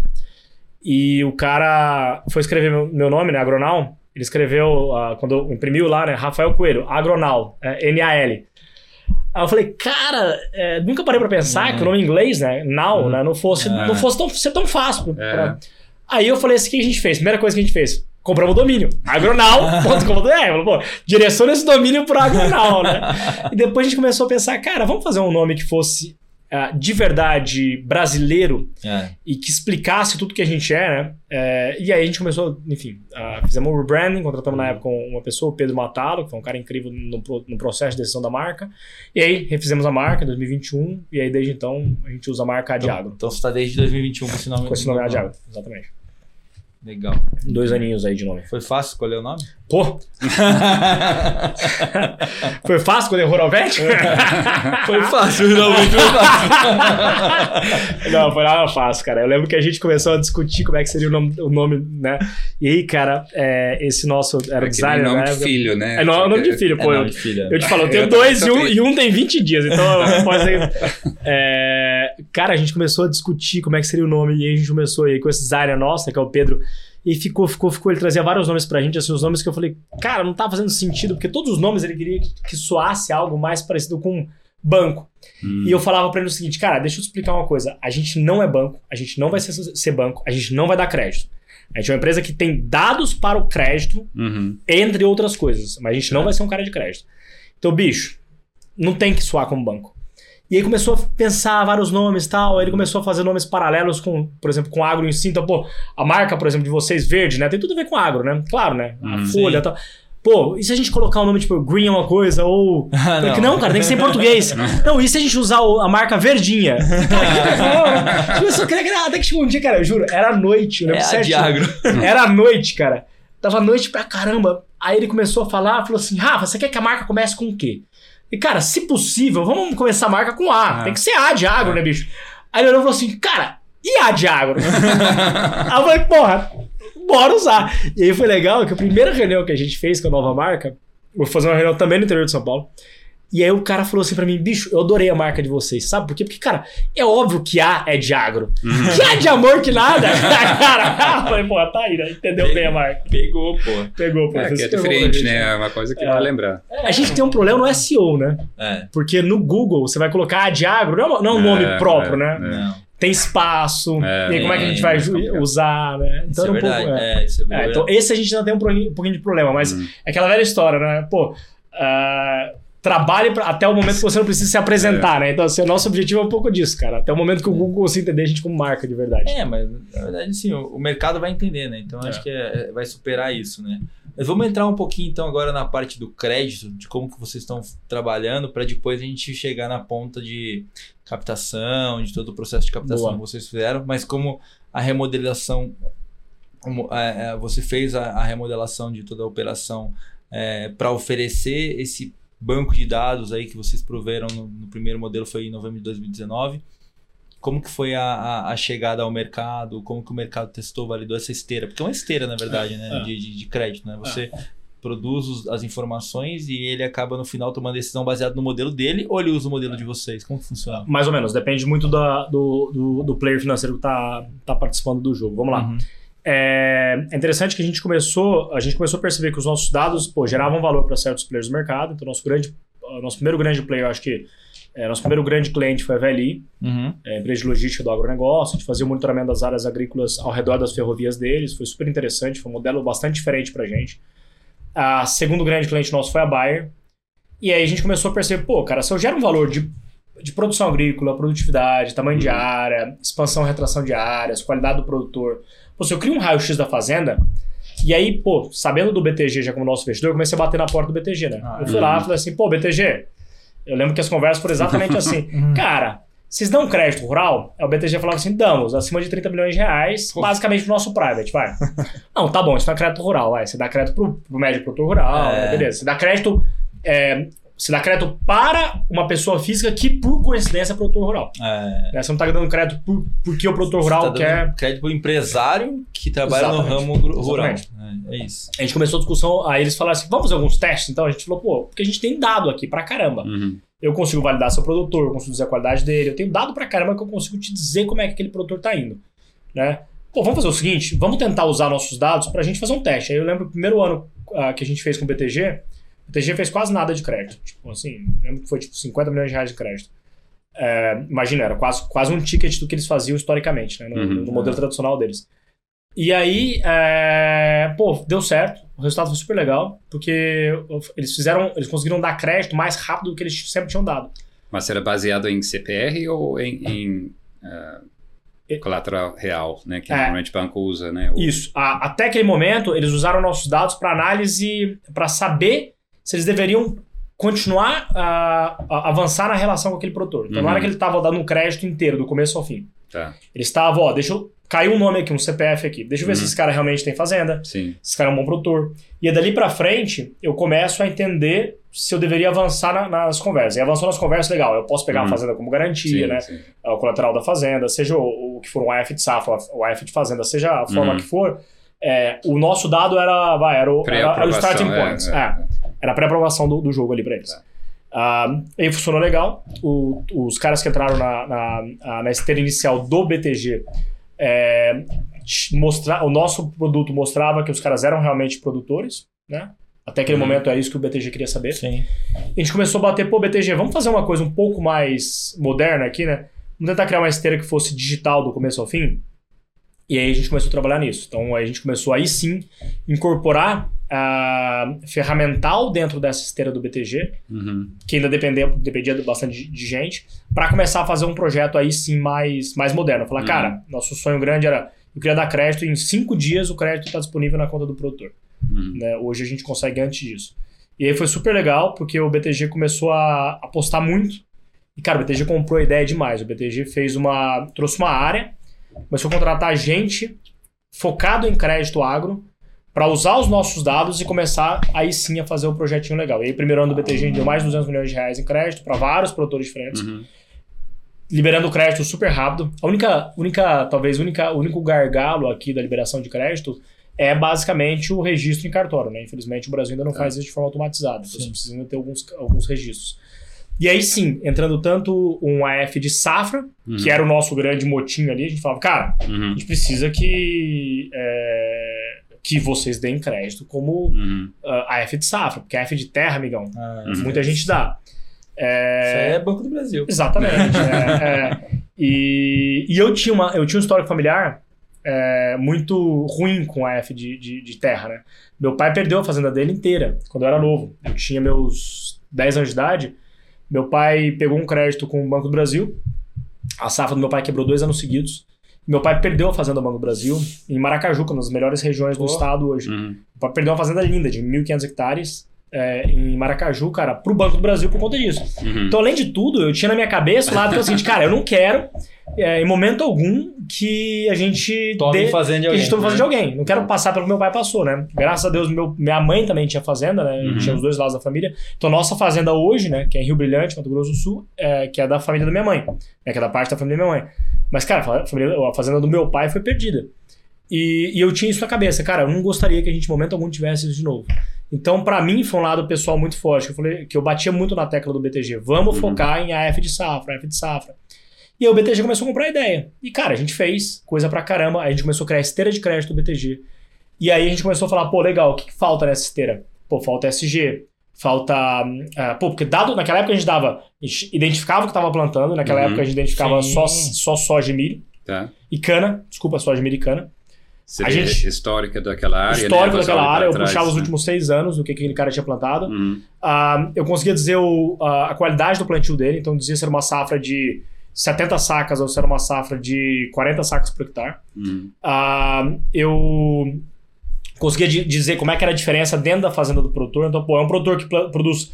e o cara foi escrever meu, nome, né, Agronal, ele escreveu, uh, quando imprimiu lá, né, Rafael Coelho, Agronal, é, N-A-L. Aí eu falei, cara, é, nunca parei pra pensar que o nome em inglês, né? Now, Uhum. né? Não fosse, É. não fosse tão, ser tão fácil. pra- É. pra- Aí eu falei assim: o que a gente fez? Primeira coisa que a gente fez. Compramos o domínio. Agronal.com.br. Pô, direciona esse domínio pro Agronal, né? E depois a gente começou a pensar, cara, vamos fazer um nome que fosse ah, de verdade brasileiro É. e que explicasse tudo que a gente é, né? É, e aí a gente começou, enfim, ah, fizemos um rebranding, contratamos na época uma pessoa, o Pedro Matalo, que foi um cara incrível no, no processo de decisão da marca. E aí refizemos a marca em 2021, e aí desde então a gente usa a marca Adiagro. Então você tá desde 2021 com esse nome. Com esse nome Adiagro, exatamente. Legal. Dois aninhos aí de nome. Foi fácil escolher o nome? Pô, foi fácil escolher o Rorovete? Foi fácil, realmente foi fácil. Não, foi nada fácil, cara. Eu lembro que a gente começou a discutir como é que seria o nome, o nome né? E aí, cara, é, esse nosso era Aquele designer, nome né? de filho, né? É no- o nome de filho, É pô. nome eu, de filha. eu te falo, eu tenho Eu dois e um, e um tem 20 dias, então pode ser. É, cara, a gente começou a discutir como é que seria o nome, e aí a gente começou aí com esse designer nosso, né, que é o Pedro. E ficou, ficou, ficou. Ele trazia vários nomes pra gente, assim, os nomes que eu falei, cara, não tá fazendo sentido, porque todos os nomes ele queria que, que soasse algo mais parecido com banco. Hum. E eu falava pra ele o seguinte, cara, deixa eu te explicar uma coisa. A gente não é banco, a gente não vai ser, ser banco, a gente não vai dar crédito. A gente é uma empresa que tem dados para o crédito, Uhum. entre outras coisas, mas a gente não vai ser um cara de crédito. Então, bicho, não tem que soar como banco. E aí começou a pensar vários nomes e tal, aí ele começou a fazer nomes paralelos com, por exemplo, com agro em si. Então, pô, a marca, por exemplo, de vocês, verde, né? Tem tudo a ver com agro, né? Claro, né? A Hum, folha e tal. Pô, e se a gente colocar o nome tipo green é uma coisa, ou. Ah, Porque não, cara, tem que ser em português. Não, e se a gente usar o- a marca verdinha? Cara, eu só queria criar, até que chegou um dia, cara, eu juro, era noite, eu É lembro a certinho. Diagro. Era noite, cara. Tava noite pra caramba. Aí ele começou a falar, falou assim: Rafa, você quer que a marca comece com o quê? E, cara, se possível, vamos começar a marca com A. Ah. Tem que ser A de agro, né, bicho? Aí ele olhou e falou assim: cara, e A de agro? aí eu falei, porra, bora usar. E aí foi legal que a primeira reunião que a gente fez com a nova marca, vou fazer uma reunião também no interior de São Paulo. E aí o cara falou assim pra mim, bicho, eu adorei a marca de vocês, sabe por quê? Porque, cara, é óbvio que A é de agro. Que A de amor que nada. cara, eu falei, pô, tá aí, né? Entendeu bem a marca. Pegou, pô. Pegou, pô. É, que é diferente, né? É uma coisa que É. vai lembrar. A gente tem um problema no SEO, né? É. Porque no Google você vai colocar A de agro, não é, não é um nome É, próprio, é, né? é. Não. Tem espaço, É, e aí como é que a gente é, vai é usar, né? Isso é um verdade. pouco. é. É, isso é É, verdade. então esse a gente ainda tem um, pouquinho de problema, mas Hum. é aquela velha história, né? Pô, ah, trabalhe pra- até o momento que você não precisa se apresentar, né? Então, assim, o nosso objetivo é um pouco disso, cara. Até o momento que o Google consiga entender a gente como marca de verdade. É, mas na verdade, sim, o, o mercado vai entender, né? Então É. acho que é- é- vai superar isso, né? Mas vamos entrar um pouquinho então agora na parte do crédito, de como que vocês estão trabalhando, para depois a gente chegar na ponta de captação, de todo o processo de captação Boa. que vocês fizeram, mas como a remodelação, como, é, é, você fez a, a remodelação de toda a operação para oferecer esse banco de dados aí que vocês proveram no, no primeiro modelo foi em novembro de 2019 como que foi a, a, a chegada ao mercado, como que o mercado testou, validou essa esteira, porque é uma esteira, na verdade, né, É. de, de, de crédito, né, você produz as informações e ele acaba no final tomando decisão baseada no modelo dele ou ele usa o modelo de vocês, como que funciona? Mais ou menos, depende muito da- do, do, do player financeiro que tá, tá participando do jogo. Vamos lá. Uhum. É, é interessante que a gente começou, a gente começou a perceber que os nossos dados pô, geravam valor para certos players do mercado. Então, nosso grande, nosso primeiro grande player, acho que é, nosso primeiro grande cliente foi a VLI, Uhum. é, empresa de logística do agronegócio. A gente fazia o monitoramento das áreas agrícolas ao redor das ferrovias deles. Foi super interessante, foi um modelo bastante diferente para a gente. A segundo grande cliente nosso foi a Bayer. E aí a gente começou a perceber, pô, cara, se eu gero um valor de, de produção agrícola, produtividade, tamanho de área, expansão e retração de áreas, qualidade do produtor. Pô, se eu crio um raio-x da fazenda, e aí, pô, sabendo do BTG já como nosso investidor, eu comecei a bater na porta do BTG, né? Ah, eu fui lá e falei assim, pô, BTG, eu lembro que as conversas foram exatamente assim. Cara, vocês dão crédito rural? Aí o BTG falava assim, damos, acima de 30 milhões de reais, basicamente pro nosso private, vai. não, tá bom, isso não é crédito rural, vai. Você dá crédito pro, pro médio produtor rural, É. beleza. Você dá crédito... é, você dá crédito para uma pessoa física que, por coincidência, é produtor rural. É, né? Você não tá dando crédito por, porque o produtor rural tá dando quer... crédito para o empresário que trabalha Exatamente. no ramo rural. É, é isso. A gente começou a discussão, aí eles falaram assim, vamos fazer alguns testes? Então a gente falou, pô, porque a gente tem dado aqui pra caramba. Uhum. Eu consigo validar seu produtor, eu consigo dizer a qualidade dele, eu tenho dado pra caramba que eu consigo te dizer como é que aquele produtor tá indo, né? Pô, vamos fazer o seguinte, vamos tentar usar nossos dados pra gente fazer um teste. Aí eu lembro o primeiro ano ah, que a gente fez com o BTG, O BTG fez quase nada de crédito. Tipo assim, lembro que foi tipo 50 milhões de reais de crédito. É, imagina, era quase, quase um ticket do que eles faziam historicamente, né? No, Uhum. no modelo tradicional deles. E aí, é, pô, deu certo. O resultado foi super legal, porque eles fizeram, eles conseguiram dar crédito mais rápido do que eles sempre tinham dado. Mas era baseado em CPR ou em, em ah, colateral real, né? Que É. normalmente o banco usa, né? O- Isso. A- até aquele momento, eles usaram nossos dados para análise, para saber se eles deveriam continuar a, a avançar na relação com aquele produtor. Então não Uhum. era que ele estava dando um crédito inteiro, do começo ao fim. Tá, Ele estava, ó, deixa eu. Caiu um nome aqui, um CPF aqui. Deixa eu ver Uhum. se esse cara realmente tem fazenda, sim. se esse cara é um bom produtor. E é dali pra frente, eu começo a entender se eu deveria avançar na- nas conversas. E avançou nas conversas, legal. Eu posso pegar Uhum. a fazenda como garantia, sim, né? sim. o colateral da fazenda, seja o, o que for um AF de safra, o AF de fazenda, seja a forma Uhum. que for, é, o nosso dado era, vai, era, o, era, era o starting é, point. é. É, era a pré-aprovação do, do jogo ali pra eles. Tá. Ah, e aí funcionou legal. O- os caras que entraram na, na, na esteira inicial do BTG, é, o nosso produto mostrava que os caras eram realmente produtores, né? Até aquele Uhum. momento é isso que o BTG queria saber. Sim. A gente começou a bater, pô, BTG, vamos fazer uma coisa um pouco mais moderna aqui, né? Vamos tentar criar uma esteira que fosse digital do começo ao fim. E aí a gente começou a trabalhar nisso. Então a gente começou aí sim incorporar a ferramental dentro dessa esteira do BTG, Uhum. que ainda dependia, dependia bastante de, de gente, para começar a fazer um projeto aí sim mais, mais moderno. Falar, Uhum. cara, nosso sonho grande era eu queria dar crédito em cinco dias o crédito está disponível na conta do produtor Uhum. né? Hoje a gente consegue antes disso. E aí foi super legal, porque o BTG começou a apostar muito. E, cara, o BTG comprou a ideia demais. O BTG fez uma. trouxe uma área, começou a contratar gente focado em crédito agro para usar os nossos dados e começar aí sim a fazer o projetinho legal. E aí, primeiro ano do BTG, a gente deu mais de 200 milhões de reais em crédito para vários produtores diferentes Uhum. liberando crédito super rápido. A única, única talvez única, o único gargalo aqui da liberação de crédito é basicamente o registro em cartório, né? Infelizmente o Brasil ainda não É. faz isso de forma automatizada, então Sim. você precisa ter alguns, alguns registros. E aí sim, entrando tanto um AF de safra, Uhum. que era o nosso grande motim ali, a gente falava, cara, a Uhum. gente precisa que, é, que vocês deem crédito como Uhum. uh, AF de safra, porque AF de terra, amigão, Ah, Uhum. muita gente dá. É, Isso aí é Banco do Brasil. Exatamente. é, é. E, e eu, tinha uma, eu tinha um histórico familiar é, muito ruim com a F de, de, de terra, né? Meu pai perdeu a fazenda dele inteira quando eu era novo. Eu tinha meus 10 anos de idade. Meu pai pegou um crédito com o Banco do Brasil. A safra do meu pai quebrou dois anos seguidos. Meu pai perdeu a fazenda do Banco do Brasil em Maracaju, que é uma das melhores regiões do Oh. estado hoje. Uhum. Meu pai perdeu uma fazenda linda de 1.500 hectares é, em Maracaju, cara, pro Banco do Brasil por conta disso. Uhum. Então, além de tudo, eu tinha na minha cabeça o lado que é o seguinte, cara, eu não quero, é, em momento algum, que a gente Tome dê- fazenda de que a alguém. gente tome fazenda de alguém. Não quero passar pelo que meu pai passou, né? Graças a Deus, meu, minha mãe também tinha fazenda, né? Uhum. Tinha os dois lados da família. Então, nossa fazenda hoje, né? Que é em Rio Brilhante, Mato Grosso do Sul, é, que é da família da minha mãe. Né, que é da parte da família da minha mãe. Mas, cara, a família- a fazenda do meu pai foi perdida. E, e eu tinha isso na cabeça. Cara, eu não gostaria que a gente, em momento algum, tivesse isso de novo. Então, pra mim, foi um lado pessoal muito forte. Que eu, falei, que eu batia muito na tecla do BTG. Vamos Uhum. focar em AF de safra, AF de safra. E aí o BTG começou a comprar a ideia. E, cara, a gente fez coisa pra caramba. A gente começou a criar a esteira de crédito do BTG. E aí a gente começou a falar, pô, legal, o que, que falta nessa esteira? Pô, falta SG, falta. ah, pô, porque dado. Naquela época a gente dava. A gente identificava o que estava plantando. Naquela Uhum. época a gente identificava Sim. só, só soja e milho. Tá. E cana. Desculpa, soja, milho e cana. Seria A gente- histórica daquela área. Histórico né? Daquela área, eu trás, puxava os né? últimos seis anos do que aquele cara tinha plantado. Uhum. Ah, eu conseguia dizer o- a, a qualidade do plantio dele, então dizia se era uma safra de 70 sacas ou se era uma safra de 40 sacas por hectare. Uhum. Ah, eu conseguia di- dizer como é que era a diferença dentro da fazenda do produtor. Então, pô, é um produtor que produz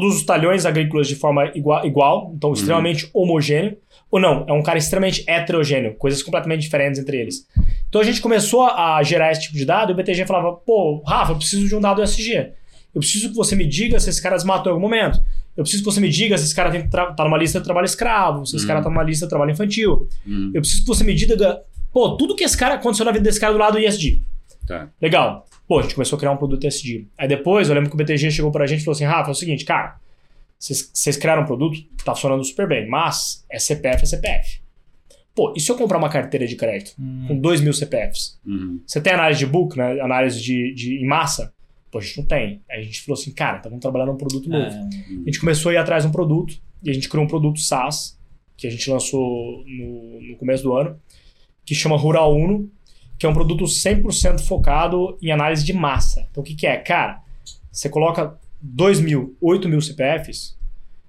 todos os talhões agrícolas de forma igua- igual, então extremamente homogêneo. Ou não, é um cara extremamente heterogêneo, coisas completamente diferentes entre eles. Então a gente começou a gerar esse tipo de dado e o BTG falava, pô, Rafa, eu preciso de um dado SG. Eu preciso que você me diga se esse cara desmatou em algum momento. Eu preciso que você me diga se esse cara tá numa lista de trabalho escravo, se esse Uhum. cara tá numa lista de trabalho infantil. Uhum. Eu preciso que você me diga, pô, tudo que esse cara aconteceu na vida desse cara do lado do ISD. Tá. Legal. Pô, a gente começou a criar um produto SD. Aí depois, eu lembro que o BTG chegou pra gente e falou assim: Rafa, é o seguinte, cara, vocês vocês criaram um produto, tá funcionando super bem, mas é CPF, é CPF. Pô, e se eu comprar uma carteira de crédito Hum. com 2 mil CPFs? Uhum. Você tem análise de book, né? Análise de, de, em massa? Pô, a gente não tem. Aí a gente falou assim, cara, então vamos trabalhar num produto novo. É. A gente começou a ir atrás de um produto e a gente criou um produto SaaS que a gente lançou no, no começo do ano, que chama Rural Uno, que é um produto 100% focado em análise de massa. Então o que, que é? Cara, você coloca 2 mil, 8 mil CPFs,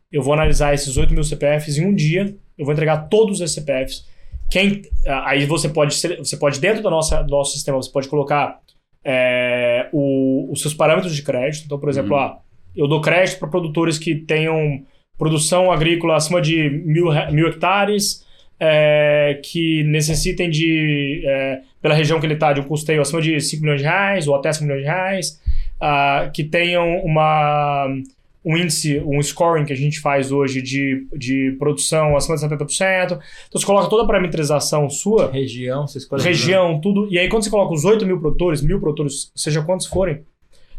eu vou analisar esses 8 mil CPFs em um dia, eu vou entregar todos os CPFs. Quem, aí você pode, ser- você pode dentro do nosso, do nosso sistema, você pode colocar é, o- os seus parâmetros de crédito. Então, por exemplo, Uhum. ah, eu dou crédito para produtores que tenham produção agrícola acima de mil, mil hectares, é, que necessitem de, é, pela região que ele está, de um custeio acima de 5 milhões de reais ou até 5 milhões de reais, ah, que tenham uma, um índice, um scoring que a gente faz hoje de, de produção acima de 70%. Então você coloca toda a parametrização sua, Região, você escolhe região, tudo, e aí quando você coloca os 8 mil produtores, mil produtores, seja quantos forem,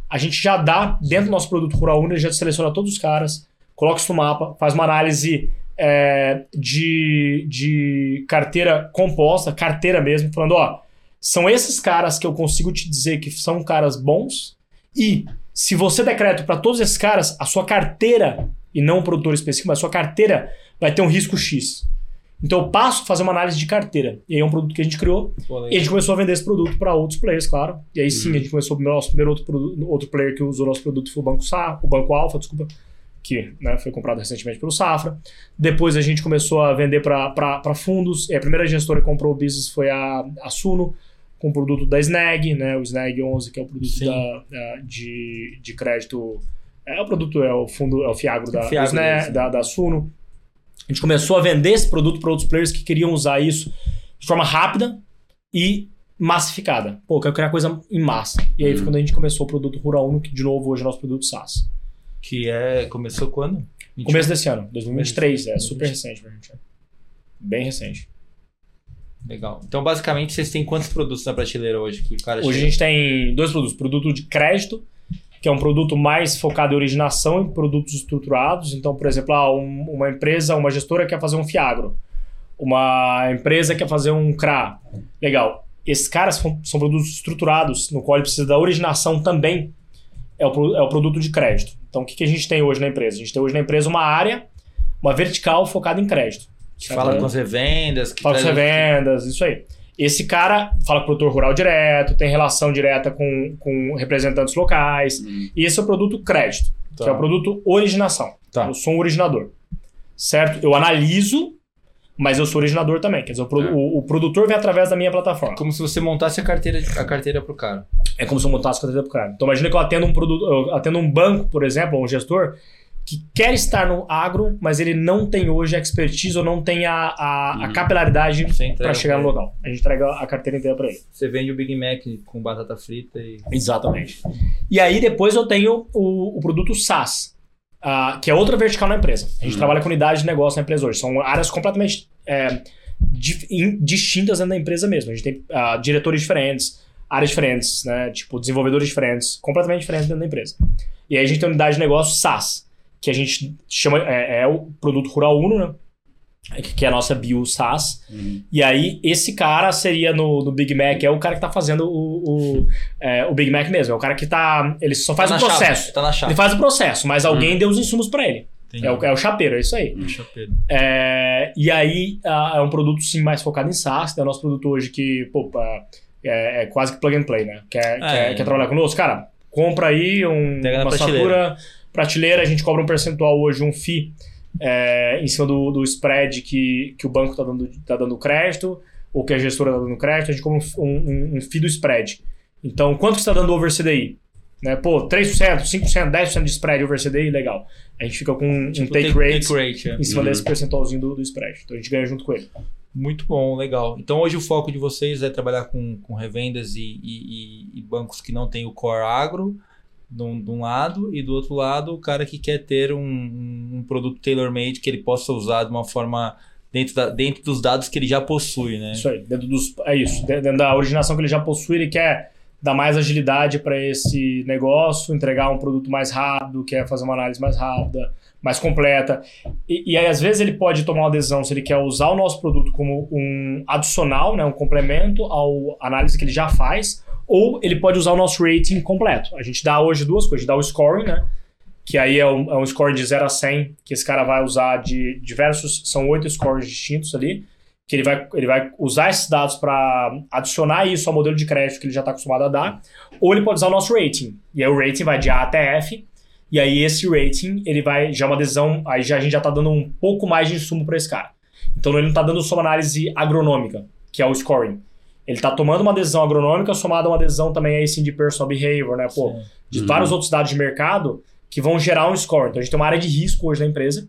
a gente já dá, dentro do nosso produto Rural Uno, já seleciona todos os caras, coloca isso no mapa, faz uma análise é, de, de carteira composta, carteira mesmo, falando, ó, são esses caras que eu consigo te dizer que são caras bons e se você der crédito para todos esses caras, a sua carteira, e não o produtor específico, mas a sua carteira vai ter um risco X. Então eu passo a fazer uma análise de carteira. E aí é um produto que a gente criou. Pô, E a gente começou a vender esse produto para outros players, claro. E aí sim, a gente começou o nosso primeiro outro, produto, outro player que usou nosso produto foi o Banco Sa, o Banco Alfa, desculpa, que né, foi comprado recentemente pelo Safra. Depois a gente começou a vender para fundos. E a primeira gestora que comprou o business foi a, a Suno, com o produto da Snag, né, o Snag 11, que é o produto da, da- de, de crédito. É o produto, é o fundo, é o Fiagro da, Fiagro, do Snag, da, da Suno. A gente começou a vender esse produto para outros players que queriam usar isso de forma rápida e massificada. Pô, eu quero criar coisa em massa. E aí foi quando a gente começou o produto Rural Uno, que de novo hoje é nosso produto SaaS. Que é. Começou quando? 21? Começo desse ano, 2023, é 2023. super recente pra gente. é. Bem recente. Legal. Então, basicamente, vocês têm quantos produtos na prateleira hoje? Que o cara Hoje a chega? gente tem dois produtos. Produto de crédito, que é um produto mais focado em originação e produtos estruturados. Então, por exemplo, ah, um- uma empresa, uma gestora quer fazer um Fiagro. Uma empresa quer fazer um CRA. Legal. Esses caras são, são produtos estruturados, no qual ele precisa da originação também. É o, é o produto de crédito. Então, o que, que a gente tem hoje na empresa? A gente tem hoje na empresa uma área, uma vertical focada em crédito. Que fala com as revendas. Que Fala com traz- revendas, isso aí. Esse cara fala com o produtor rural direto, tem relação direta com, com representantes locais. Uhum. E esse é o produto crédito, Tá. que é o produto originação. Tá. Eu sou um originador. Certo? Eu analiso, mas eu sou originador também. Quer dizer, o, pro- É. o- o produtor vem através da minha plataforma. Como se você montasse a carteira, a carteira pro cara. É como se eu montasse a carteira pro cara. Então imagina que eu atendo um produto, eu atendo um banco, por exemplo, ou um gestor que quer estar no agro, mas ele não tem hoje a expertise ou não tem a, a, a Uhum. capilaridade para chegar no local. A gente entrega a carteira inteira para ele. Você vende o Big Mac com batata frita e. Exatamente. E aí depois eu tenho o, o produto SaaS, ah, que é outra vertical na empresa. A gente Uhum. trabalha com unidade de negócio na empresa hoje. São áreas completamente é, in- distintas dentro da empresa mesmo. A gente tem ah, diretores diferentes, áreas diferentes, né? Tipo, desenvolvedores diferentes, completamente diferentes dentro da empresa. E aí a gente tem unidade de negócio SaaS, que a gente chama, é, é o produto Rural Uno, né? Que é a nossa bio SaaS. Uhum. E aí, esse cara seria no, no Big Mac, é o cara que tá fazendo o, o, é, o Big Mac mesmo. É o cara que tá. Ele só faz tá o processo. Chave, tá na chave. Ele faz o processo, mas alguém deu os insumos pra ele. É o, é o chapeiro, é isso aí. Um chapeiro. É, e aí, é um produto sim mais focado em SaaS, é o nosso produto hoje que, pô, ah, é, é quase que plug and play, né? Quer, quer, quer trabalhar conosco? Cara, compra aí um, uma prateleira. prateleira, a gente cobra um percentual hoje, um FII, é, em cima do, do spread que, que o banco está dando, tá dando crédito, ou que a gestora está dando crédito, a gente cobra um, um, um FII do spread. Então, quanto que você está dando over CDI? Né? Pô, 3%, 5%, 10% de spread over CDI, legal. A gente fica com um Tipo, take rate Take rate, é. em cima Uhum. desse percentualzinho do, do spread. Então a gente ganha junto com ele. Muito bom, legal. Então hoje o foco de vocês é trabalhar com, com revendas e, e- e- bancos que não tem o core agro de um, de um lado e do outro lado o cara que quer ter um, um produto tailor-made que ele possa usar de uma forma dentro, da- dentro dos dados que ele já possui, né? Isso aí, dentro dos. É isso. Dentro da originação que ele já possui, ele quer dar mais agilidade para esse negócio, entregar um produto mais rápido, quer fazer uma análise mais rápida, mais completa. E, e aí, às vezes, ele pode tomar uma decisão se ele quer usar o nosso produto como um adicional, né, um complemento ao análise que ele já faz, ou ele pode usar o nosso rating completo. A gente dá hoje duas coisas, a gente dá o scoring, né? Que aí é um, é um score de 0 a 100, que esse cara vai usar de diversos, são oito scores distintos ali, que ele vai, ele vai usar esses dados para adicionar isso ao modelo de crédito que ele já está acostumado a dar, ou ele pode usar o nosso rating. E aí o rating vai de A até F, e aí esse rating, ele vai, já é uma adesão, aí já, a gente já está dando um pouco mais de insumo para esse cara. Então ele não está dando só uma análise agronômica, que é o scoring. Ele está tomando uma adesão agronômica somada a uma adesão também aí sim de personal behavior, né? Pô, de Uhum. vários outros dados de mercado que vão gerar um score. Então a gente tem uma área de risco hoje na empresa,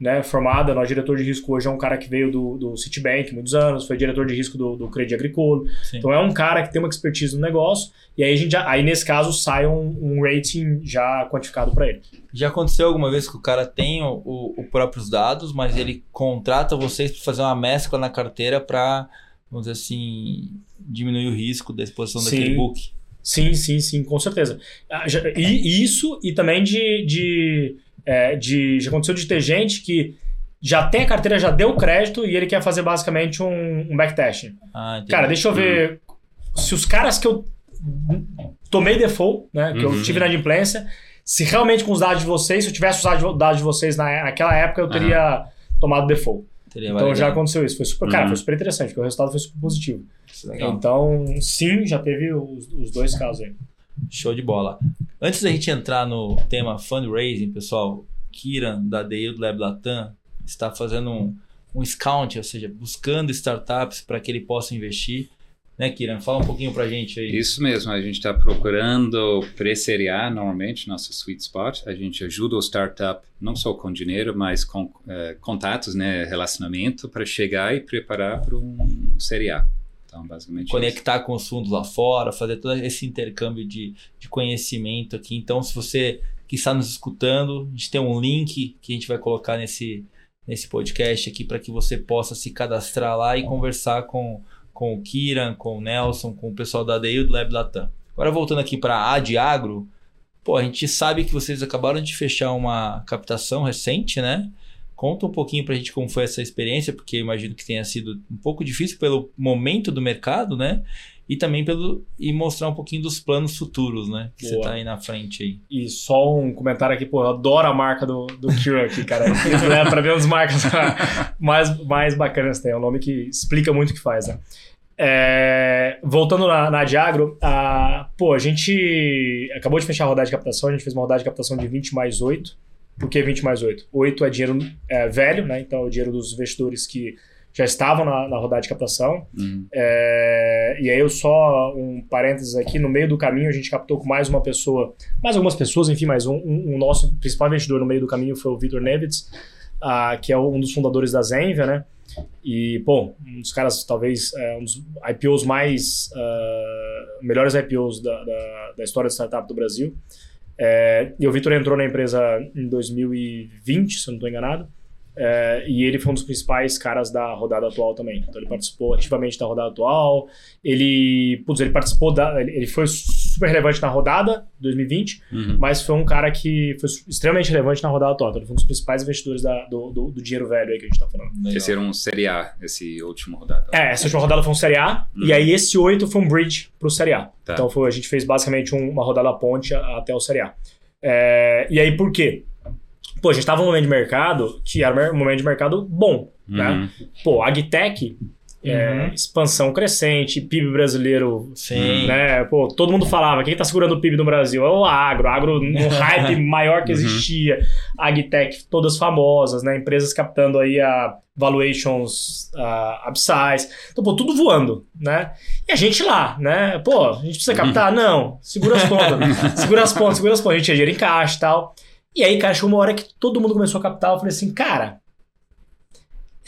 né? Formada. Nosso diretor de risco hoje é um cara que veio do, do Citibank muitos anos, foi diretor de risco do, do Crédit Agricole. Sim. Então é um cara que tem uma expertise no negócio. E aí a gente já, aí nesse caso sai um, um rating já quantificado para ele. Já aconteceu alguma vez que o cara tem o, o, o próprios dados, mas ele contrata vocês para fazer uma mescla na carteira para, vamos dizer assim, diminuir o risco da exposição Sim. daquele book? Sim, sim, sim, com certeza. Ah, E isso, e também de, de, é, de. Já aconteceu de ter gente que já tem a carteira, já deu crédito e ele quer fazer basicamente um, um backtesting. Ah. Cara, deixa eu ver se os caras que eu tomei default, né, que eu Uhum. tive na adimplência, se realmente com os dados de vocês, se eu tivesse usado os dados de vocês na, naquela época, eu teria tomado default. Teria Então já aconteceu isso. Foi super, cara, Uhum. foi super interessante, porque o resultado foi super positivo. Legal. Então, sim, já teve os, os dois casos aí. Show de bola. Antes da gente entrar no tema fundraising, pessoal, Kiran, da DEI do Lab Latam, está fazendo um, um scout, ou seja, buscando startups para que ele possa investir. Né, Kiran? Fala um pouquinho pra gente aí. Isso mesmo, a gente está procurando pré-série A, normalmente, nosso sweet spot. A gente ajuda o startup não só com dinheiro, mas com eh, contatos, né, relacionamento, para chegar e preparar para um série A. Então, basicamente. isso. conectar com os fundos lá fora, fazer todo esse intercâmbio de, de conhecimento aqui. Então, se você que está nos escutando, a gente tem um link que a gente vai colocar nesse, nesse podcast aqui para que você possa se cadastrar lá e conversar com, com o Kiran, com o Nelson, com o pessoal da ADI e do Lab Latam. Agora, voltando aqui para a de Agro, pô, a gente sabe que vocês acabaram de fechar uma captação recente, né? Conta um pouquinho pra gente como foi essa experiência, porque eu imagino que tenha sido um pouco difícil pelo momento do mercado, né? E também pelo e mostrar um pouquinho dos planos futuros, né? Que você Boa. tá aí na frente aí. E só um comentário aqui, pô, eu adoro a marca do, do Kira aqui, cara. Isso, né, pra ver as marcas mais, mais bacanas tem. É um nome que explica muito o que faz, né? É, voltando na, na Diagro, a, pô, a gente acabou de fechar a rodada de captação, a gente fez uma rodada de captação de 20 mais 8. Por que 20 mais 8? 8 é dinheiro é, velho, né? Então é o dinheiro dos investidores que já estavam na, na rodada de captação. Hum, É, e aí eu só um parênteses aqui, no meio do caminho a gente captou com mais uma pessoa, mais algumas pessoas, enfim, mas um, um- um nosso principal investidor no meio do caminho foi o Vitor Nevitz, ah, que é um dos fundadores da Zenvia, né? E, bom, um dos caras, talvez, é, um dos IPOs mais, ah, melhores IPOs da, da, da história da startup do Brasil. É, e o Vitor entrou na empresa em 2020, se eu não estou enganado. É, e ele foi um dos principais caras da rodada atual também. Então ele participou ativamente da rodada atual. Ele, putz, ele participou da. Ele foi super relevante na rodada 2020, uhum. mas foi um cara que foi extremamente relevante na rodada. Então ele foi um dos principais investidores da- do, do- do dinheiro velho aí que a gente tá falando. Esse era um série A, esse último rodada. É, essa última rodada foi um Série A, Uhum. e aí esse 8 foi um bridge pro Série A. Tá. Então foi, a gente fez basicamente um- uma rodada ponte a- até o Série A. É, e aí por quê? Pô, a gente tava num momento de mercado que era um momento de mercado bom, né? Uhum. Pô, Agtech, é, Uhum. expansão crescente, PIB brasileiro, Sim. né? Pô, todo mundo falava, quem tá segurando o PIB no Brasil? É o agro, agro no hype maior que Uhum. existia, Agtech todas famosas, né? Empresas captando aí a valuations uh, abissais. Então, pô, tudo voando, né? E a gente lá, né? Pô, a gente precisa captar? Não. Segura as pontas. segura as pontas, segura as pontas. A gente tinha dinheiro em caixa e tal. E aí, cara, chegou uma hora que todo mundo começou a captar. Eu falei assim, cara,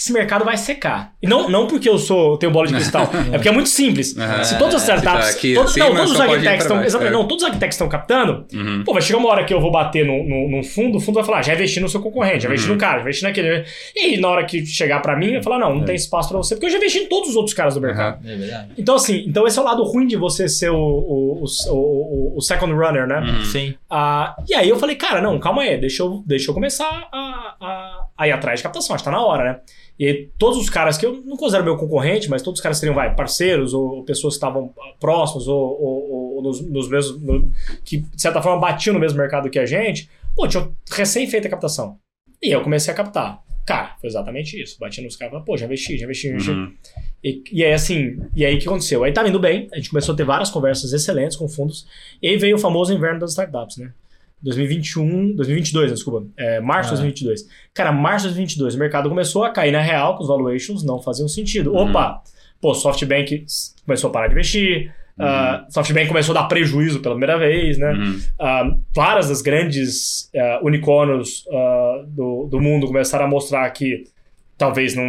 esse mercado vai secar. E não, não porque eu sou tenho bola de cristal, é porque é muito simples. Se todas as startups. Tipo, aqui todos, não, todos os pra estão. Exatamente, é. não, todos os agtechs estão captando. Uhum. Pô, vai chegar uma hora que eu vou bater num, num, num fundo, o fundo vai falar, já investi no seu concorrente, já investi Uhum. no cara, já investi naquele. E aí, na hora que chegar pra mim, eu falar, não, não É. tem espaço pra você, porque eu já investi em todos os outros caras do mercado. Aham. É verdade. Então, assim, então esse é o lado ruim de você ser o, o, o, o, o second runner, né? Uhum. Sim. Ah, e aí eu falei, cara, não, calma aí, deixa eu, deixa eu começar a, a, a ir atrás de captação, acho que tá na hora, né? E todos os caras que eu não considero meu concorrente, mas todos os caras seriam, vai, parceiros ou, pessoas que estavam próximos ou, ou, ou nos, nos, mesmos. No, que de certa forma batiam no mesmo mercado que a gente, pô, tinha recém feita a captação. E eu comecei a captar. Cara, foi exatamente isso. Bati nos caras e pô, já investi, já investi, já investi. Uhum. E, e aí, assim, e aí o que aconteceu? Aí tava indo bem, a gente começou a ter várias conversas excelentes com fundos, e aí veio o famoso inverno das startups, né? 2021, 2022, desculpa, é, março de Ah. 2022. Cara, março de 2022, o mercado começou a cair na real, que os valuations não faziam sentido. Uhum. Opa, pô, SoftBank começou a parar de investir, ah, SoftBank começou a dar prejuízo pela primeira vez, né? Uhum. Ah, várias das grandes ah, unicórnios do, do mundo começaram a mostrar que talvez não,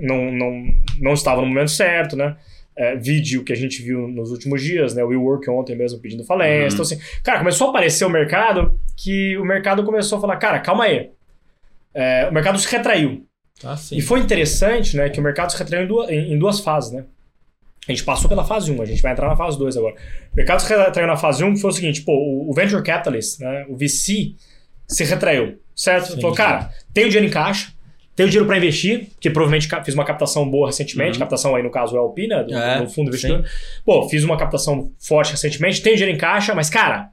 não, não, não estavam no momento certo, né? É, vídeo que a gente viu nos últimos dias, né? O WeWork ontem mesmo pedindo falência. Uhum. Então, assim, cara, começou a aparecer o mercado que o mercado começou a falar, cara, calma aí. É, o mercado se retraiu. Sim. E foi interessante, né, que o mercado se retraiu em duas, em, em duas fases, né? A gente passou pela fase 1, a gente vai entrar na fase 2 agora. O mercado se retraiu na fase 1, que foi o seguinte, pô, o, o Venture Capitalist, né, o VC, se retraiu, certo? Sim. Falou, cara, tenho dinheiro em caixa, tenho dinheiro para investir, que provavelmente fiz uma captação boa recentemente, Uhum. captação aí no caso é o LP, né, do, É, do fundo investidor. Pô, fiz uma captação forte recentemente, tenho dinheiro em caixa, mas, cara,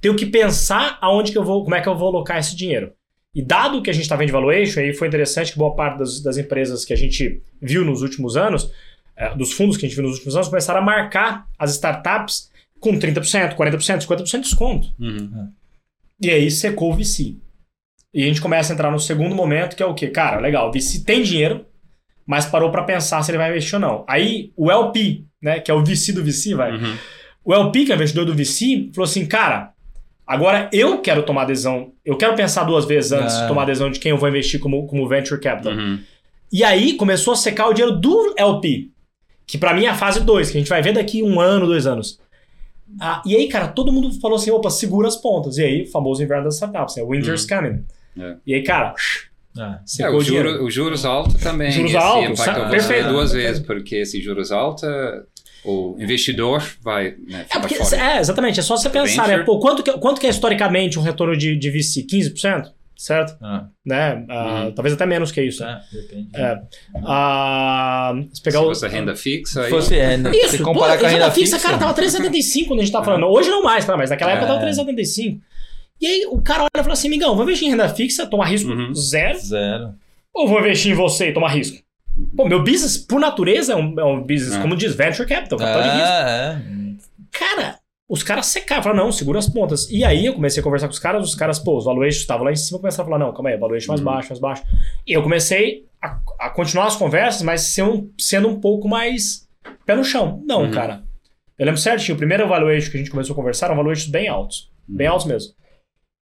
tenho que pensar aonde que eu vou, como é que eu vou alocar esse dinheiro. E dado que a gente está vendo de valuation, aí foi interessante que boa parte das, das empresas que a gente viu nos últimos anos, eh, dos fundos que a gente viu nos últimos anos, começaram a marcar as startups com 30%, 40%, 50% de desconto. Uhum. E aí secou o VC. E a gente começa a entrar no segundo momento, que é o quê? Cara, legal, o VC tem dinheiro, mas parou para pensar se ele vai investir ou não. Aí o LP, né, que é o VC do VC, vai. Uhum. O LP, que é o investidor do VC, falou assim, cara, agora eu quero tomar adesão, eu quero pensar duas vezes antes Ah. de tomar adesão de quem eu vou investir como, como venture capital. Uhum. E aí começou a secar o dinheiro do LP, que pra mim é a fase 2, que a gente vai ver daqui um ano, dois anos. Ah, e aí, cara, todo mundo falou assim, opa, segura as pontas. E aí, o famoso inverno das startups, né? Winter's coming. É. E aí, cara, Ah, É, secou o, o juro, o juros alto também. Juros altos, Perfeito. duas vezes, porque esse juros alto, o investidor vai né, É, porque, fora. é, exatamente. É só você pensar, né? Pô, quanto que, quanto que é historicamente um retorno de, de VC? 15%? Certo? ah, Né? Ah, Uhum. Talvez até menos que isso. tá, depende. É. Ah, se pegar Se o- fosse renda fixa, fosse, é, né, Isso, se comparar pô, com a renda fixa, fixa, cara, tava 3,75 quando a gente tava falando. Hoje não mais, tá? Mas naquela época É. tava 3,75. E aí o cara olha e fala assim, migão, vou investir em renda fixa, tomar risco Uhum. zero, zero. ou vou investir em você e tomar risco? Pô, meu business, por natureza, é um, é um business, É. como diz, venture capital, capital de risco. É, é. Cara, os caras secaram, falaram, não, segura as pontas. E aí eu comecei a conversar com os caras, os caras, pô, os valuations estavam lá em cima, começaram a falar, não, calma aí, valuation mais Uhum. baixo, mais baixo. E eu comecei a, a continuar as conversas, mas sendo, sendo um pouco mais pé no chão. Não, Uhum. cara. Eu lembro certinho, o primeiro valuation que a gente começou a conversar eram valuations bem altos. Bem Uhum. altos mesmo.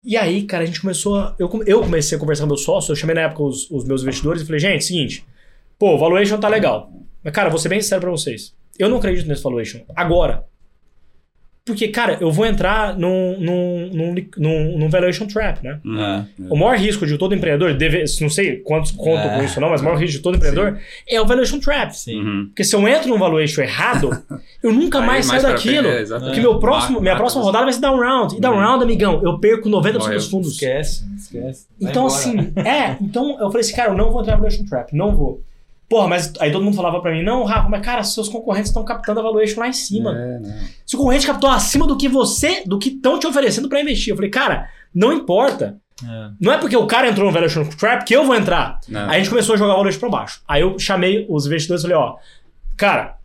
E aí, cara, a gente começou a. Eu, eu comecei a conversar com meu sócio, eu chamei na época os, os meus investidores e falei, gente, seguinte, pô, o valuation tá legal. Mas, cara, vou ser bem sincero pra vocês. Eu não acredito nesse valuation. Agora. Porque, cara, eu vou entrar num, num, num, num, num valuation trap, né? Uhum. É. O maior risco de todo empreendedor, deve, não sei quantos contam É. com isso ou não, mas o maior risco de todo empreendedor é o valuation trap. Sim. Uhum. Porque se eu entro num valuation errado, eu nunca Aí, mais saio daquilo. é, exatamente. Porque meu próximo, minha próxima rodada vai ser down round. E down Uhum. round, amigão, eu perco 90% dos fundos. Esquece, esquece. Vai Então, embora. assim, é. Então eu falei assim, cara, eu não vou entrar no valuation trap, não vou. Porra, mas aí todo mundo falava pra mim, não, Rafa, mas cara, seus concorrentes estão captando a valuation lá em cima. É. Se o concorrente captou acima do que você, do que estão te oferecendo pra investir. Eu falei, cara, não importa. É. Não é porque o cara entrou no valuation trap que eu vou entrar. Não. Aí a gente começou a jogar o valuation pra baixo. Aí eu chamei os investidores e falei, ó, cara,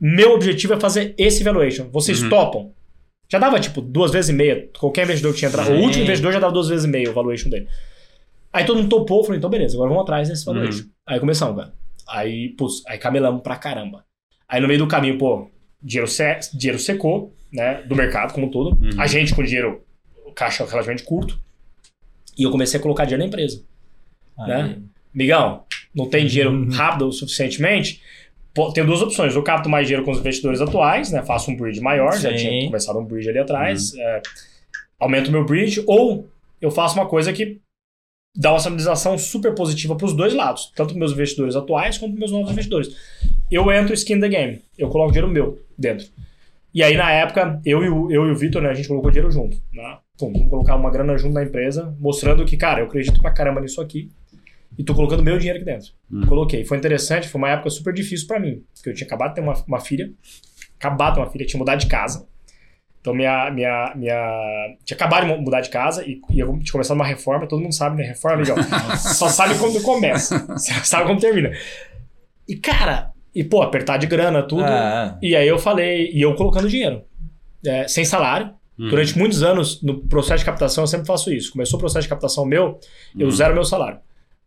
meu objetivo é fazer esse valuation. Vocês Uhum. topam? Já dava, tipo, duas vezes e meia. Qualquer investidor que tinha entrado. O último investidor já dava duas vezes e meia o valuation dele. Aí todo mundo topou, falei, então beleza, agora vamos atrás desse valuation. Aí começamos, cara. Aí, putz, aí camelamos pra caramba. Aí no meio do caminho, pô, dinheiro, se, dinheiro secou, né, do mercado como um todo. Uhum. A gente com dinheiro, caixa relativamente curto. E eu comecei a colocar dinheiro na empresa. Aí, Né? Migão, não tem dinheiro Uhum. rápido o suficientemente? Pô, tem duas opções. Eu capto mais dinheiro com os investidores atuais, né? Faço um bridge maior, já Sim. tinha começado um bridge ali atrás. é, aumento o meu bridge, ou eu faço uma coisa que dá uma estabilização super positiva para os dois lados, tanto para meus investidores atuais quanto para meus novos investidores. Eu entro skin the game, eu coloco dinheiro meu dentro. E aí, na época, eu e o, eu e o Vitor, né, a gente colocou dinheiro junto. Né? Pum, vamos colocar uma grana junto na empresa, mostrando que, cara, eu acredito pra caramba nisso aqui. e tô colocando meu dinheiro aqui dentro. Hum. Coloquei. Foi interessante, foi uma época super difícil pra mim, porque eu tinha acabado de ter uma, uma filha, acabado de ter uma filha, tinha mudado de casa. Então minha, minha, minha... Tinha acabado de mudar de casa e, eu tinha começado uma reforma, todo mundo sabe, né? Reforma, legal. Só sabe quando começa, só sabe como termina. E cara, e pô, apertar de grana, tudo. Ah, E aí eu falei, e eu colocando dinheiro, é, sem salário. Uhum. Durante muitos anos, no processo de captação, eu sempre faço isso. Começou o processo de captação meu, eu Uhum. zero meu salário.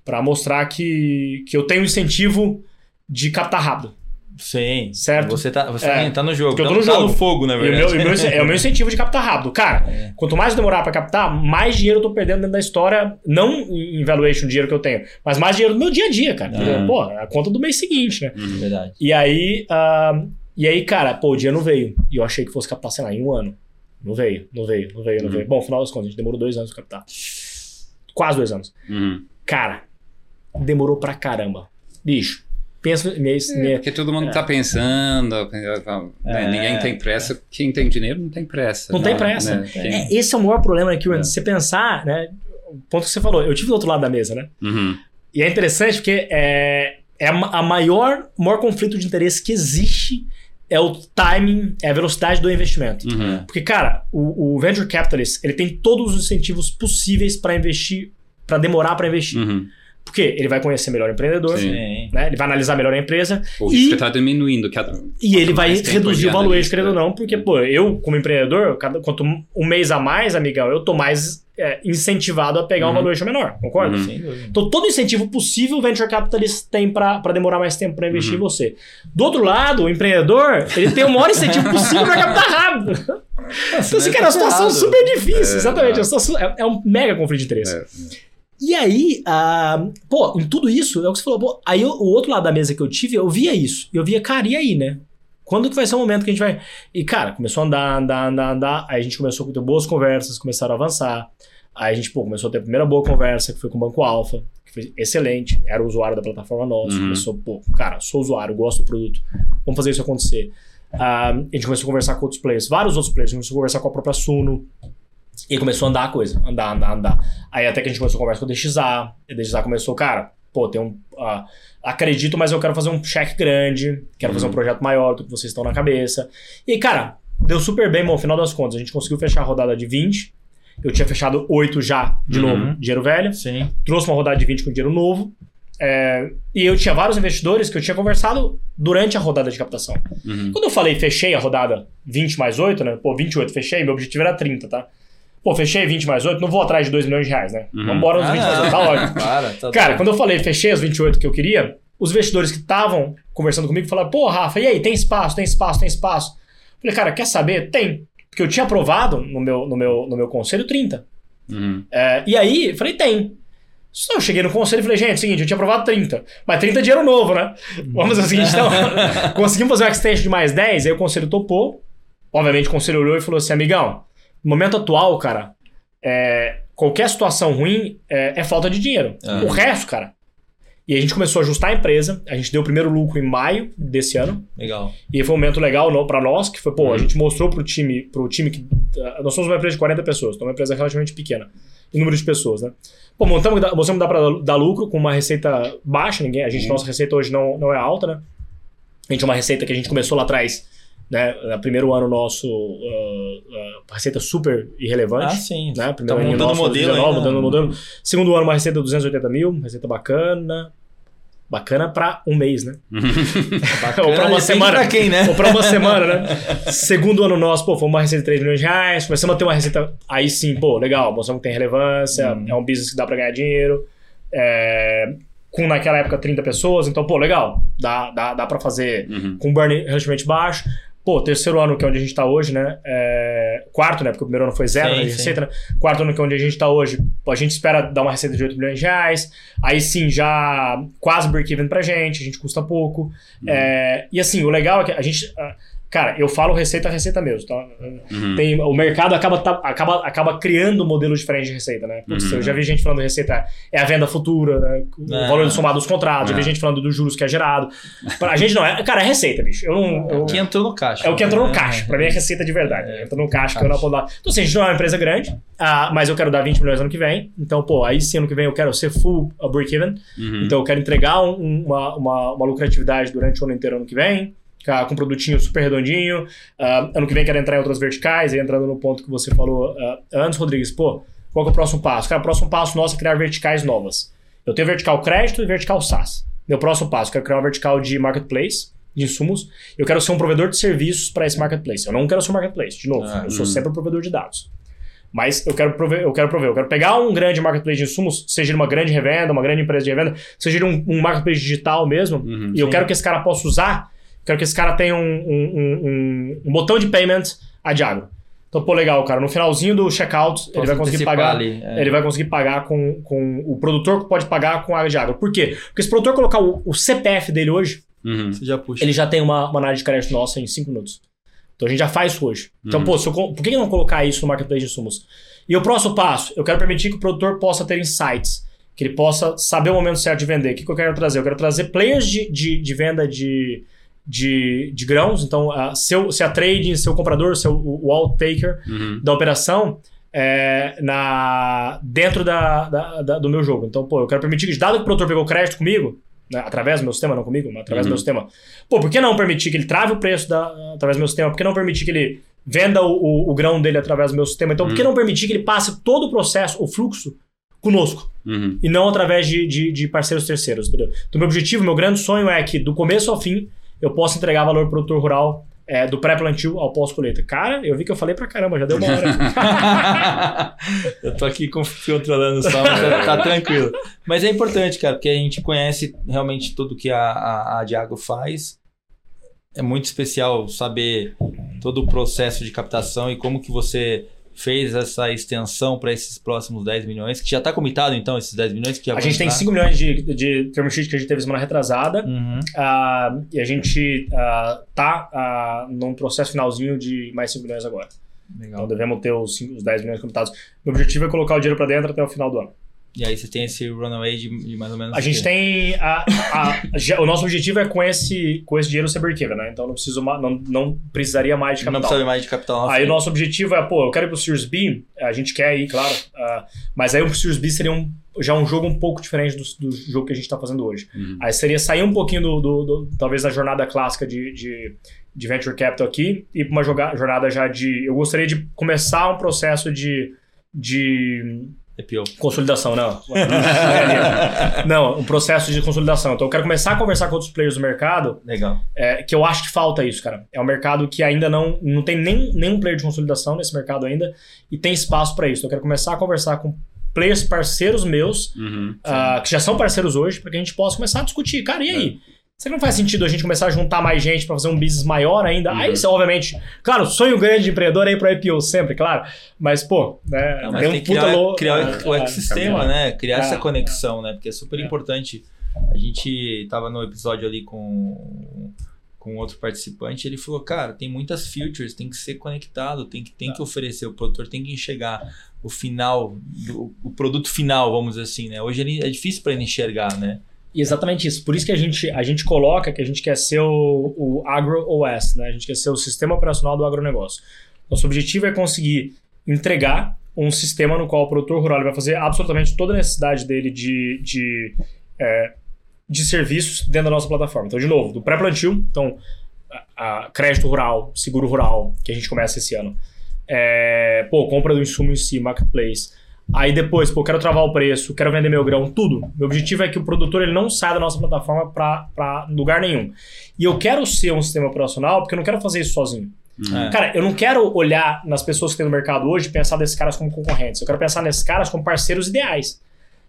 Pra mostrar que, que eu tenho incentivo de captar rápido. Sim. Certo. Você tá, você É, tá no jogo. porque eu tô Tá- no tá jogo. no fogo, na verdade. e o meu- é o meu incentivo de captar rápido. Cara, É. quanto mais eu demorar pra captar, mais dinheiro eu tô perdendo dentro da história. Não em valuation, dinheiro que eu tenho, mas mais dinheiro no meu dia a dia, cara. É. Pô, a conta do mês seguinte, né? Uhum. Verdade. E aí, ah, e aí, cara, pô, o dia não veio. E eu achei que fosse captar, sei lá, em um ano. Não veio, não veio, não veio, não Uhum. veio. Bom, final das contas, a gente demorou dois anos pra captar. Quase dois anos. Uhum. Cara, demorou pra caramba. Bicho, pensa. Minha, minha, Porque todo mundo tá pensando, né, É. ninguém tem pressa. Quem tem dinheiro não tem pressa. Não tem né? pressa. Né? Quem- é, esse é o maior problema aqui, É. Se você pensar, né? O ponto que você falou, eu tive do outro lado da mesa, né? Uhum. E é interessante porque é, é a maior, maior conflito de interesse que existe é o timing, é a velocidade do investimento. Uhum. Porque, cara, o, o venture capitalist, ele tem todos os incentivos possíveis para investir, para demorar para investir. Uhum. Porque ele vai conhecer melhor o empreendedor, Sim. Né? Ele vai analisar melhor a empresa O E- risco está diminuindo. Cada... e ele vai reduzir o valuation, analista. querendo ou não, porque, pô, eu, como empreendedor, cada, quanto um mês a mais, amigão, eu tô mais é, incentivado a pegar um Uhum. valuation menor, concorda? Uhum. Então, todo incentivo possível o venture capitalist tem para demorar mais tempo para investir Uhum. em você. Do outro lado, o empreendedor, ele tem o maior incentivo possível para captar rápido. Então, assim, cara, é uma situação super difícil. É, exatamente. é. É, uma situação- é- é um mega conflito de interesse. E aí, ah, pô, em tudo isso, é o que você falou, pô, aí eu- o outro lado da mesa que eu tive, eu via isso. Eu via, cara, e aí, né? Quando que vai ser o momento que a gente vai. E, cara, começou a andar, andar, andar, andar. Aí a gente começou a ter boas conversas, começaram a avançar. Aí a gente, pô, começou a ter a primeira boa conversa, que foi com o Banco Alfa, que foi excelente. Era o usuário da plataforma nosso. Uhum. Começou, pô, cara, sou usuário, gosto do produto. Vamos fazer isso acontecer. Ah, a gente começou a conversar com outros players, vários outros players. A gente começou a conversar com a própria Suno. E começou a andar a coisa, andar, andar, andar. Aí até que a gente começou a conversa com o DXA. E o DXA começou, cara, pô, tem um. ah, acredito, mas eu quero fazer um cheque grande, quero fazer um Uhum. projeto maior do que vocês estão na cabeça. E, cara, deu super bem, bom, no final das contas, a gente conseguiu fechar a rodada de 20. Eu tinha fechado 8 já, de Uhum. novo, dinheiro velho. Sim. Trouxe uma rodada de 20 com dinheiro novo. É, e eu tinha vários investidores que eu tinha conversado durante a rodada de captação. Uhum. Quando eu falei fechei a rodada 20 mais 8, né? Pô, 28 fechei, meu objetivo era 30, tá? Pô, fechei 20 mais 8, não vou atrás de 2 milhões de reais, né? Uhum. Vambora nos 20 mais 8, tá ótimo. Para, tá Cara, doido. quando eu falei fechei as 28 que eu queria, os investidores que estavam conversando comigo falaram, pô, Rafa, e aí, tem espaço, tem espaço, tem espaço? Falei, cara, quer saber? Tem. Porque eu tinha aprovado no meu, no meu, no meu conselho 30. Uhum. É, e aí, falei, tem. Só eu cheguei no conselho e falei, gente, é o seguinte, eu tinha aprovado 30. Mas 30 é dinheiro novo, né? Vamos fazer o seguinte, então. conseguimos fazer um extension de mais 10, aí o conselho topou. Obviamente o conselho olhou e falou assim, amigão, no momento atual, cara, é, qualquer situação ruim é, é falta de dinheiro. Ah. O resto, cara. E a gente começou a ajustar a empresa. A gente deu o primeiro lucro em maio desse ano. Legal. E foi um momento legal pra nós, que foi, pô, a Uhum. gente mostrou pro time, pro time que. uh, Nós somos uma empresa de 40 pessoas, então é uma empresa relativamente pequena. Em número de pessoas, né? Pô, montamos, mostramos dá pra dar lucro com uma receita baixa, ninguém. A gente, Uhum. nossa receita hoje não, não é alta, né? A gente é uma receita que a gente começou lá atrás, né? No primeiro ano nosso, uh, uh, receita super irrelevante. Ah, sim. né? Tá Primeiro ano montando nosso, modelo 19, ainda. mudando modelo. Segundo ano, uma receita de 280 mil, receita bacana. Bacana pra um mês, né? Ou pra uma semana. Pra quem, né? Ou pra uma semana, né? Segundo ano nosso, pô, foi uma receita de 3 milhões de reais. Começamos a ter uma receita. Aí sim, pô, legal, mostramos que tem relevância, Hum. é um business que dá pra ganhar dinheiro. É, com naquela época 30 pessoas, então, pô, legal. Dá, dá, dá pra fazer Uhum. com burn relativamente baixo. Pô, terceiro ano, que é onde a gente tá hoje, né? É, quarto, né? Porque o primeiro ano foi zero Sim, né, de receita, né? Quarto ano, que é onde a gente tá hoje, a gente espera dar uma receita de 8 milhões de reais. Aí sim, já quase break-even pra gente, a gente custa pouco. É, e assim, o legal é que a gente. Cara, eu falo receita, receita mesmo, tá? Uhum. Tem, o mercado acaba, tá- acaba, acaba criando modelos diferentes de receita, né? Putz, Uhum. Eu já vi gente falando receita é a venda futura, né? O É. valor somado dos contratos, já vi É. gente falando dos juros que é gerado. Pra gente não, é, cara, é receita, bicho. Eu não. eu- O que entrou no caixa. é o que entrou no né? caixa. Pra mim é receita de verdade. É. Entra no caixa, que eu não posso dar. Então, assim, a gente não é uma empresa grande, ah, mas eu quero dar 20 milhões ano que vem. Então, pô, aí sim, ano que vem eu quero ser full break-even. Uhum. Então, eu quero entregar um- um- uma, uma, uma lucratividade durante o ano inteiro ano que vem. Ca- Com um produtinho super redondinho. Ah, ano que vem quero entrar em outras verticais. E entrando no ponto que você falou ah, antes, Rodrigues, pô, qual que é o próximo passo? Cara, o próximo passo nosso é criar verticais novas. Eu tenho vertical crédito e vertical SaaS. Meu próximo passo, eu quero criar uma vertical de marketplace, de insumos. Eu quero ser um provedor de serviços para esse marketplace. Eu não quero ser um marketplace, de novo. Ah, eu sou hum. sempre um provedor de dados. Mas eu quero prover, eu quero prover, eu quero pegar um grande marketplace de insumos, seja uma grande revenda, uma grande empresa de revenda, seja um, um marketplace digital mesmo, Uhum. e eu Sim. quero que esse cara possa usar, quero que esse cara tenha um, um- um- um- botão de payment Adiagro. Então, pô, legal, cara. No finalzinho do checkout, ele Posso vai conseguir pagar. ali, é. Ele vai conseguir pagar com, com. O produtor pode pagar com água de água. Por quê? Porque se o produtor colocar o, o CPF dele hoje, Uhum. Você já puxa. ele já tem uma, uma análise de crédito nossa em 5 minutos. Então a gente já faz isso hoje. Então, Uhum. pô, se eu por que não colocar isso no marketplace de insumos? E o próximo passo, eu quero permitir que o produtor possa ter insights, que ele possa saber o momento certo de vender. O que, que eu quero trazer? Eu quero trazer players de, de, de venda de, de, de grãos. Então, a, seu, se a trading, seu comprador, seu, o, o out-taker Uhum. da operação é, na, dentro da, da- da- do meu jogo. Então, pô, eu quero permitir que, dado que o produtor pegou crédito comigo, né, através do meu sistema, não comigo, mas através do Uhum. meu sistema, pô, por que não permitir que ele trave o preço da, através do meu sistema? Por que não permitir que ele venda o, o- o grão dele através do meu sistema? Então, por que Uhum. não permitir que ele passe todo o processo, o fluxo, conosco? Uhum. E não através de, de, de parceiros terceiros, entendeu? Então, meu objetivo, meu grande sonho é que, do começo ao fim, eu possa entregar valor pro produtor rural é, do pré-plantio ao pós-colheita. Cara, eu vi que eu falei pra caramba, já deu uma hora. eu tô aqui controlando só, mas tá, tá tranquilo. Mas é importante, cara, porque a gente conhece realmente tudo que a, a, a Diago faz. É muito especial saber todo o processo de captação e como que você fez essa extensão para esses próximos 10 milhões, que já tá comitado então, esses 10 milhões que A gente tem entrar? 5 milhões de, de term sheet que a gente teve semana retrasada. Uhum. ah, e a gente ah, tá ah, num processo finalzinho de mais 5 milhões agora. Então Legal. devemos ter os, cinco- os 10 milhões comitados. Meu objetivo é colocar o dinheiro para dentro até o final do ano. E aí você tem esse runaway de, de mais ou menos A gente tem. A, a- já- o nosso objetivo é com esse, com esse dinheiro ser break-even, né? Então não, preciso, não, não precisaria mais de não capital. precisa mais de capital. Aí o nosso objetivo é, pô, eu quero ir pro Series B, a gente quer ir, claro. ah, mas aí o Series B seria um, já um jogo um pouco diferente do, do jogo que a gente tá fazendo hoje. Uhum. Aí seria sair um pouquinho do, do- do- talvez da jornada clássica de, de, de venture capital aqui e para uma joga- jornada já de. Eu gostaria de começar um processo de. de IPO. consolidação, não. não, um processo de consolidação. Então eu quero começar a conversar com outros players do mercado, Legal. é, que eu acho que falta isso, cara. É um mercado que ainda não, não tem nem, nenhum player de consolidação nesse mercado ainda e tem espaço para isso. Então, eu quero começar a conversar com players parceiros meus Uhum. ah, que já são parceiros hoje, para que a gente possa começar a discutir. Cara, e aí? Será que não faz sentido a gente começar a juntar mais gente para fazer um business maior ainda? Uhum. Aí, isso, obviamente, claro, sonho grande de empreendedor é ir para IPO sempre, claro. Mas, pô, né, Não, mas tem tem que criar, lo- criar o- o ah, ecossistema, né? Criar É. essa conexão, né? Porque é super É. importante. A gente tava no episódio ali com com outro participante, ele falou, cara, tem muitas features, tem que ser conectado, tem que, tem que oferecer, o produtor tem que enxergar o final, do- o produto final, vamos dizer assim, né? Hoje ele, é difícil para ele enxergar, né? E exatamente isso. Por isso que a gente, a gente coloca que a gente quer ser o, o Agro OS, né? A gente quer ser o sistema operacional do agronegócio. Nosso objetivo é conseguir entregar um sistema no qual o produtor rural vai fazer absolutamente toda a necessidade dele de, de, é, de serviços dentro da nossa plataforma. Então, de novo, do pré-plantio, então, a, a crédito rural, seguro rural, que a gente começa esse ano. É, pô, compra do insumo em si, marketplace. Aí depois, pô, quero travar o preço, quero vender meu grão, tudo. Meu objetivo é que o produtor ele não saia da nossa plataforma para lugar nenhum. E eu quero ser um sistema operacional porque eu não quero fazer isso sozinho. É. Cara, eu não quero olhar nas pessoas que tem no mercado hoje e pensar desses caras como concorrentes. Eu quero pensar nesses caras como parceiros ideais.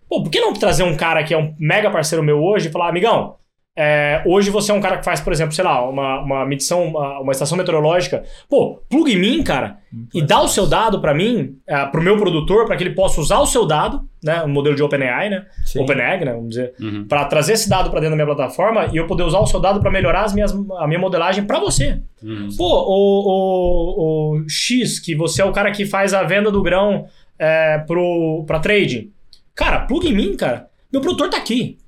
Pô, por que não trazer um cara que é um mega parceiro meu hoje e falar, amigão, É, hoje você é um cara que faz, por exemplo, sei lá, uma, uma medição, uma, uma estação meteorológica. Pô, pluga em mim, cara, e dá o seu dado para mim, é, pro meu produtor, para que ele possa usar o seu dado, né? Um modelo de OpenAI, né? Sim. OpenAG, né? Vamos dizer. Uhum. Para trazer esse dado para dentro da minha plataforma e eu poder usar o seu dado para melhorar as minhas, a minha modelagem para você. Uhum. Pô, o, o, o X, que você é o cara que faz a venda do grão é, pro, pra trading. Cara, pluga em mim, cara. Meu produtor tá aqui.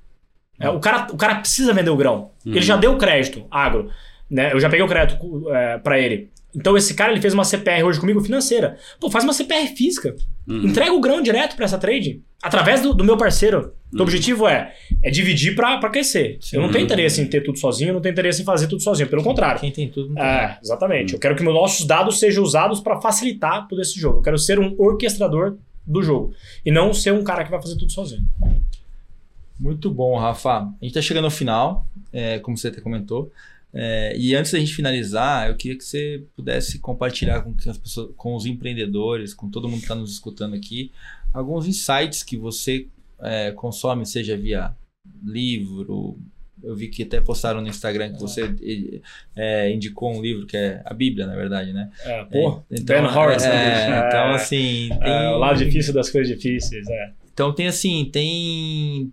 É, o, cara, o cara precisa vender o grão. Uhum. Ele já deu crédito, agro. Né? Eu já peguei o crédito é, para ele. Então esse cara ele fez uma CPR hoje comigo financeira. Pô, faz uma CPR física. Uhum. Entrega o grão direto para essa trade. Através do, do meu parceiro. O Uhum. objetivo é, é dividir para crescer. Sim. Eu não tenho interesse em ter tudo sozinho, eu não tenho interesse em fazer tudo sozinho. Pelo contrário. Quem tem tudo não tem É, exatamente. Eu quero que meus nossos dados sejam usados para facilitar todo esse jogo. Eu quero ser um orquestrador do jogo. E não ser um cara que vai fazer tudo sozinho. Muito bom, Rafa. A gente está chegando ao final, é, como você até comentou. É, e antes da gente finalizar, eu queria que você pudesse compartilhar com, as pessoas, com os empreendedores, com todo mundo que está nos escutando aqui, alguns insights que você é, consome, seja via livro. Eu vi que até postaram no Instagram que você é, indicou um livro que é a Bíblia, na verdade, né? É, pô, É, Ben Horowitz, é, né? Então, É, assim, é, tem... o lado difícil das coisas difíceis. É. Então tem assim, tem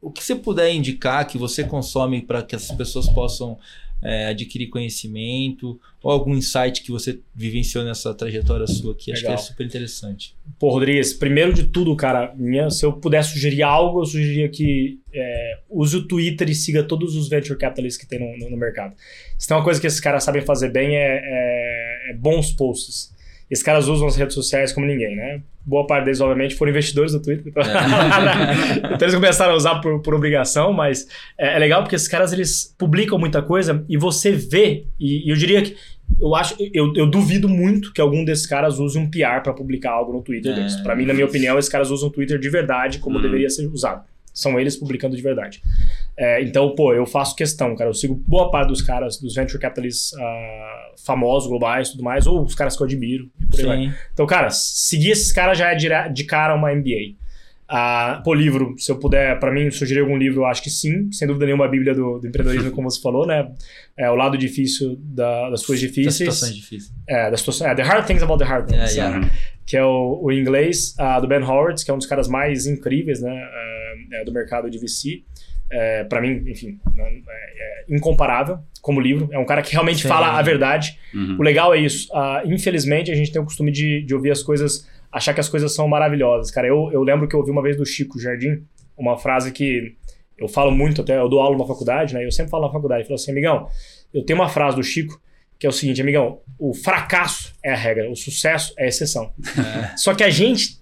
o que você puder indicar que você consome para que as pessoas possam é, adquirir conhecimento ou algum insight que você vivenciou nessa trajetória sua que acho que é super interessante. Pô, Rodrigues, primeiro de tudo, cara, minha, se eu pudesse sugerir algo, eu sugeriria que é, use o Twitter e siga todos os venture capitalists que tem no, no- no mercado. Se tem uma coisa que esses caras sabem fazer bem é, é- é bons posts. Esses caras usam as redes sociais como ninguém, né? Boa parte deles, obviamente, foram investidores do Twitter. Então, então eles começaram a usar por, por obrigação, mas é, é legal porque esses caras eles publicam muita coisa e você vê, e, e eu diria que eu acho, eu, eu duvido muito que algum desses caras use um PR para publicar algo no Twitter É. deles. Pra mim, na minha opinião, esses caras usam o Twitter de verdade como Hum. deveria ser usado. São eles publicando de verdade. É, então, pô, eu faço questão, cara. Eu sigo boa parte dos caras, dos venture capitalists ah, famosos, globais e tudo mais, ou os caras que eu admiro. Então, cara, seguir esses caras já é de cara uma MBA. Ah, pô, livro, se eu puder, pra mim, sugerir algum livro, eu acho que sim. Sem dúvida nenhuma, a Bíblia do, do empreendedorismo, como você falou, né? É o lado difícil da- das coisas Das difíceis. situações difíceis. É, das situações. É, The Hard Things About the Hard Things. É, yeah. Uhum. Que é o, o inglês ah, do Ben Horowitz, que é um dos caras mais incríveis, né? é, do mercado de VC. É, para mim, enfim, é, é incomparável como livro. É um cara que realmente Sim. fala a verdade. Uhum. O legal é isso. ah, infelizmente, a gente tem o costume de, de ouvir as coisas, achar que as coisas são maravilhosas. Cara, eu, eu lembro que eu ouvi uma vez do Chico Jardim uma frase que eu falo muito até, eu dou aula na faculdade, né? Eu sempre falo na faculdade, eu falo assim, amigão, eu tenho uma frase do Chico que é o seguinte, amigão, o fracasso é a regra, o sucesso é a exceção. Só que a gente,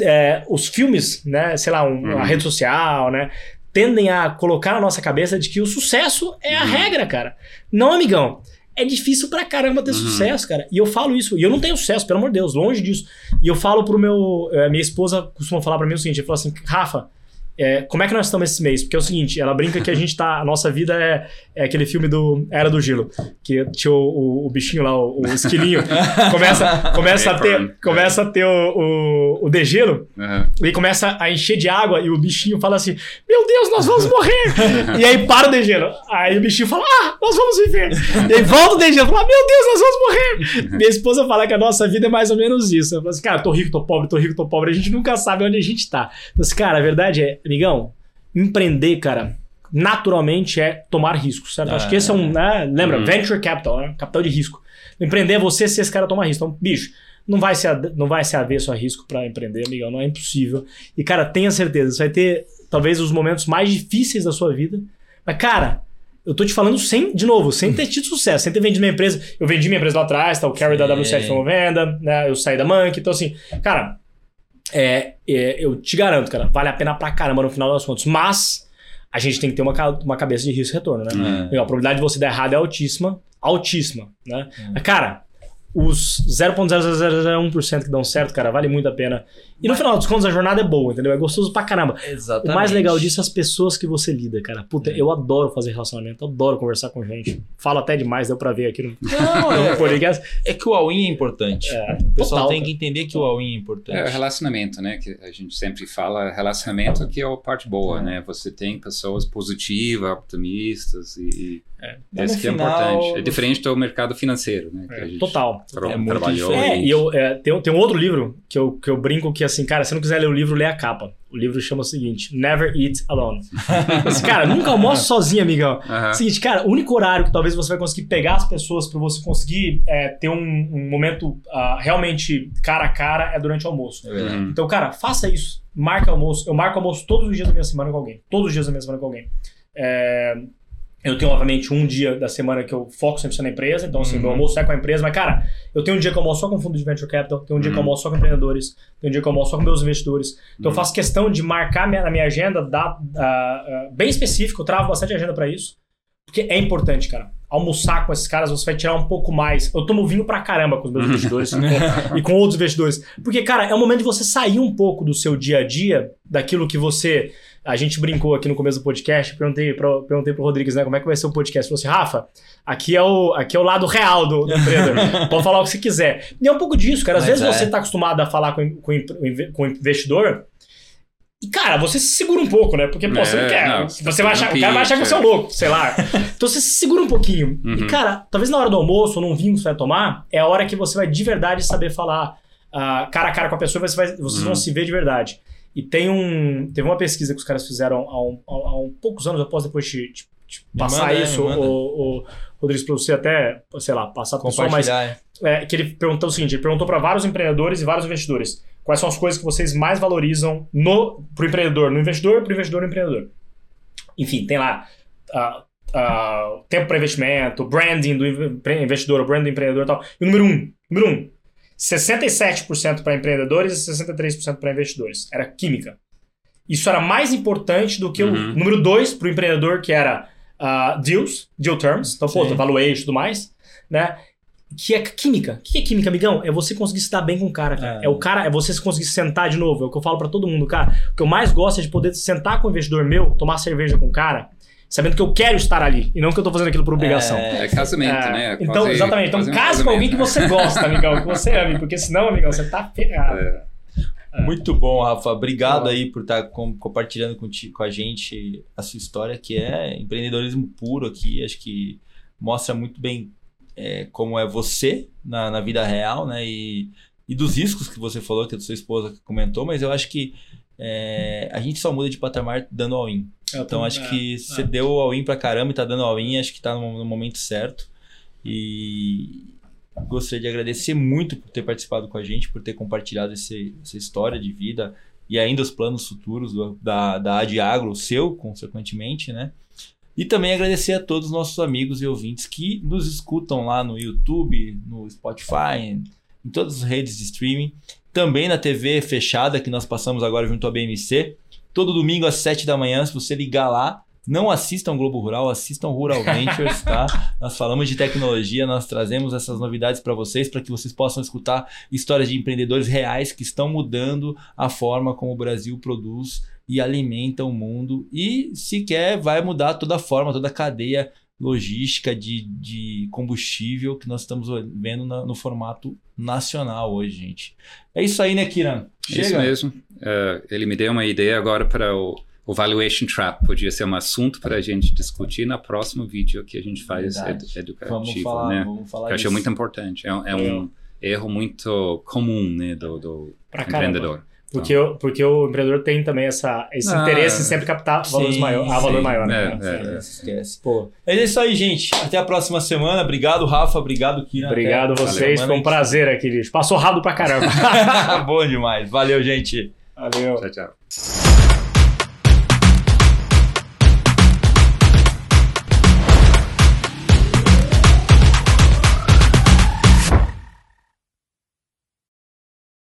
é, os filmes, né, sei lá, um- a Uhum. rede social, né, tendem a colocar na nossa cabeça de que o sucesso é a Uhum. regra, cara. Não, amigão. É difícil pra caramba ter Uhum. sucesso, cara. E eu falo isso. E eu não tenho sucesso, pelo amor de Deus, longe disso. E eu falo pro meu. eh, Minha esposa costuma falar pra mim o seguinte: ela fala assim, Rafa. É, como é que nós estamos esse mês? Porque é o seguinte, ela brinca que a gente tá. A nossa vida é, é aquele filme do Era do Gelo. Que tinha o, o- o bichinho lá, o, o esquilinho. começa, começa, a ter, começa a ter o, o, o degelo. Uhum. E começa a encher de água e o bichinho fala assim: Meu Deus, nós vamos morrer! e aí para o degelo. Aí o bichinho fala: Ah, nós vamos viver! E aí volta o degelo fala: Meu Deus, nós vamos morrer! Minha esposa fala que a nossa vida é mais ou menos isso. Eu falo assim: Cara, tô rico, tô pobre, tô rico, tô pobre. A gente nunca sabe onde a gente tá. Então, assim, cara, a verdade é, amigão, empreender, cara. Naturalmente é tomar risco, certo? Acho que esse é um. Né? Lembra? Uhum. Venture capital, né? Capital de risco. Empreender é você se esse cara tomar risco. Então, bicho, não vai ser, não vai ser avesso a risco pra empreender, amigão. Não é impossível. E, cara, tenha certeza, você vai ter talvez os momentos mais difíceis da sua vida. Mas, cara, eu tô te falando sem, de novo, sem ter tido sucesso, sem ter vendido minha empresa. Eu vendi minha empresa lá atrás, tá? O Carry da Sim. W7 foi uma venda, né? Eu saí da Monkey. Então, assim, cara, é, é, eu te garanto, cara, vale a pena pra caramba no final das contas. Mas a gente tem que ter uma, uma cabeça de risco e retorno, né? É. A probabilidade de você dar errado é altíssima. Altíssima, né? Mas, cara, os 0.0001% que dão certo, cara, vale muito a pena. E no final dos contos, a jornada é boa, entendeu? É gostoso pra caramba. Exatamente. O mais legal disso é as pessoas que você lida, cara. Puta, É. eu adoro fazer relacionamento, adoro conversar com gente. Falo até demais, deu pra ver aqui no, Não, no é, podcast. é que o all-in é importante. É, o pessoal total, tem cara. que entender que o all-in é importante. É, relacionamento, né? Que a gente sempre fala relacionamento que é a parte boa, É. né? Você tem pessoas positivas, optimistas e É. isso no que é final, importante. É diferente do mercado financeiro, né? Que É, a gente total. tra- É muito trabalhou. diferente. É, e eu, é, tem, tem um outro livro que eu, que eu brinco que, assim, cara, se não quiser ler o livro, lê a capa. O livro chama o seguinte: Never Eat Alone. Assim, cara, nunca almoce sozinho, amigão. Aham. Seguinte, cara, o único horário que talvez você vai conseguir pegar as pessoas pra você conseguir é, ter um, um momento ah, realmente cara a cara é durante o almoço. É. Uhum. Então, cara, faça isso. Marca almoço. Eu marco almoço todos os dias da minha semana com alguém. Todos os dias da minha semana com alguém. É, eu tenho, obviamente, um dia da semana que eu foco 100% na empresa. Então, assim, Uhum. meu almoço é com a empresa. Mas, cara, eu tenho um dia que eu almoço só com fundo de venture capital. Tenho um dia que eu Uhum. almoço só com empreendedores. Tenho um dia que eu almoço só com meus investidores. Então, eu Uhum. faço questão de marcar minha- na minha agenda, da, ah, ah, bem específico. Eu travo bastante agenda pra isso. Porque é importante, cara. Almoçar com esses caras, você vai tirar um pouco mais. Eu tomo vinho pra caramba com os meus investidores e, com, e com outros investidores. Porque, cara, é o momento de você sair um pouco do seu dia a dia, daquilo que você. A gente brincou aqui no começo do podcast, perguntei, pro, perguntei pro Rodrigues, né, como é que vai ser o podcast. Ele falou assim, Rafa, aqui é o, aqui é o lado real do, do empreendedor. Pode falar o que você quiser. E é um pouco disso, cara. Às Mas vezes é. você tá acostumado a falar com, com, com o investidor. E, cara, você se segura um pouco, né? Porque, pô, você não É, quer. não, você vai achar, o cara vai achar que você é um louco, sei lá. Então você se segura um pouquinho. E, Uhum. cara, talvez na hora do almoço ou num vinho que você vai tomar, é a hora que você vai de verdade saber falar ah, cara a cara com a pessoa, você vai- vocês Uhum. vão se ver de verdade. E tem um. Teve uma pesquisa que os caras fizeram há, um, há, há um poucos anos, eu posso depois te, te- te Me passar manda, isso, manda. o, o Rodrigues, pra você até, sei lá, passar pro pessoal, mas Compartilhar. é, que ele perguntou o seguinte: ele perguntou para vários empreendedores e vários investidores quais são as coisas que vocês mais valorizam no pro empreendedor, no investidor, pro investidor, no empreendedor. Enfim, tem lá ah, ah, tempo para investimento, branding do investidor, o branding do empreendedor e tal. E o número um, número um, 67% para empreendedores e 63% para investidores. Era química. Isso era mais importante do que o Uhum. número dois para o empreendedor, que era ah, deals, deal terms, então, pô, valuation e tudo mais, né? Que é química. O que é química, amigão? É você conseguir se dar bem com o cara, cara. É. É, o cara, é você conseguir sentar de novo. É o que eu falo pra todo mundo, cara. O que eu mais gosto é de poder sentar com o investidor meu, tomar cerveja com o cara, sabendo que eu quero estar ali e não que eu tô fazendo aquilo por obrigação. É, É casamento, É, né? então, Quase- exatamente. Então, quase um case com alguém que casamento, você gosta, amigão, que você ame, porque senão, amigão, você tá ferrado. né? É. Muito bom, Rafa. Obrigado Bom. aí por estar com- compartilhando conti- com a gente a sua história, que é empreendedorismo puro aqui. Acho que mostra muito bem é, como é você na, na vida real, né? E, e dos riscos que você falou, que a sua esposa comentou, mas eu acho que é, a gente só muda de patamar dando all-in. Eu Então acho é, que é. você deu all-in pra caramba e tá dando all-in, acho que tá no, no momento certo. E gostaria de agradecer muito por ter participado com a gente, por ter compartilhado esse, essa história de vida e ainda os planos futuros do- da, da Ad Agro, o seu, consequentemente, né? E também agradecer a todos os nossos amigos e ouvintes que nos escutam lá no YouTube, no Spotify, em todas as redes de streaming. Também na TV fechada que nós passamos agora junto à BMC. Todo domingo às 7 da manhã, se você ligar lá, não assistam Globo Rural, assistam Rural Ventures, tá? Nós falamos de tecnologia, nós trazemos essas novidades para vocês, para que vocês possam escutar histórias de empreendedores reais que estão mudando a forma como o Brasil produz e alimenta o mundo e, se quer, vai mudar toda a forma, toda a cadeia logística de, de combustível que nós estamos vendo na- no formato nacional hoje, gente. É isso aí, né, Kiran? Isso mesmo. É, ele me deu uma ideia agora para o, o Valuation Trap. Podia ser um assunto para a gente discutir na próximo vídeo que a gente faz edu- educativo, Vamos falar, né? vamos falar eu achei muito importante. É, um- é um erro muito comum, né, do, do Pra caramba. Porque, o- porque o empreendedor tem também essa, esse Ah, interesse em sempre captar valores sim, maior, a valor sim. maior. né? É, É, é, é. Se esquece. Pô, É isso aí, gente. Até a próxima semana. Obrigado, Rafa. Obrigado, Kiran. obrigado a Até vocês, semana. foi um prazer aqui, bicho. Passou rápido pra caramba. Bom demais. Valeu, gente. Valeu. Tchau, tchau.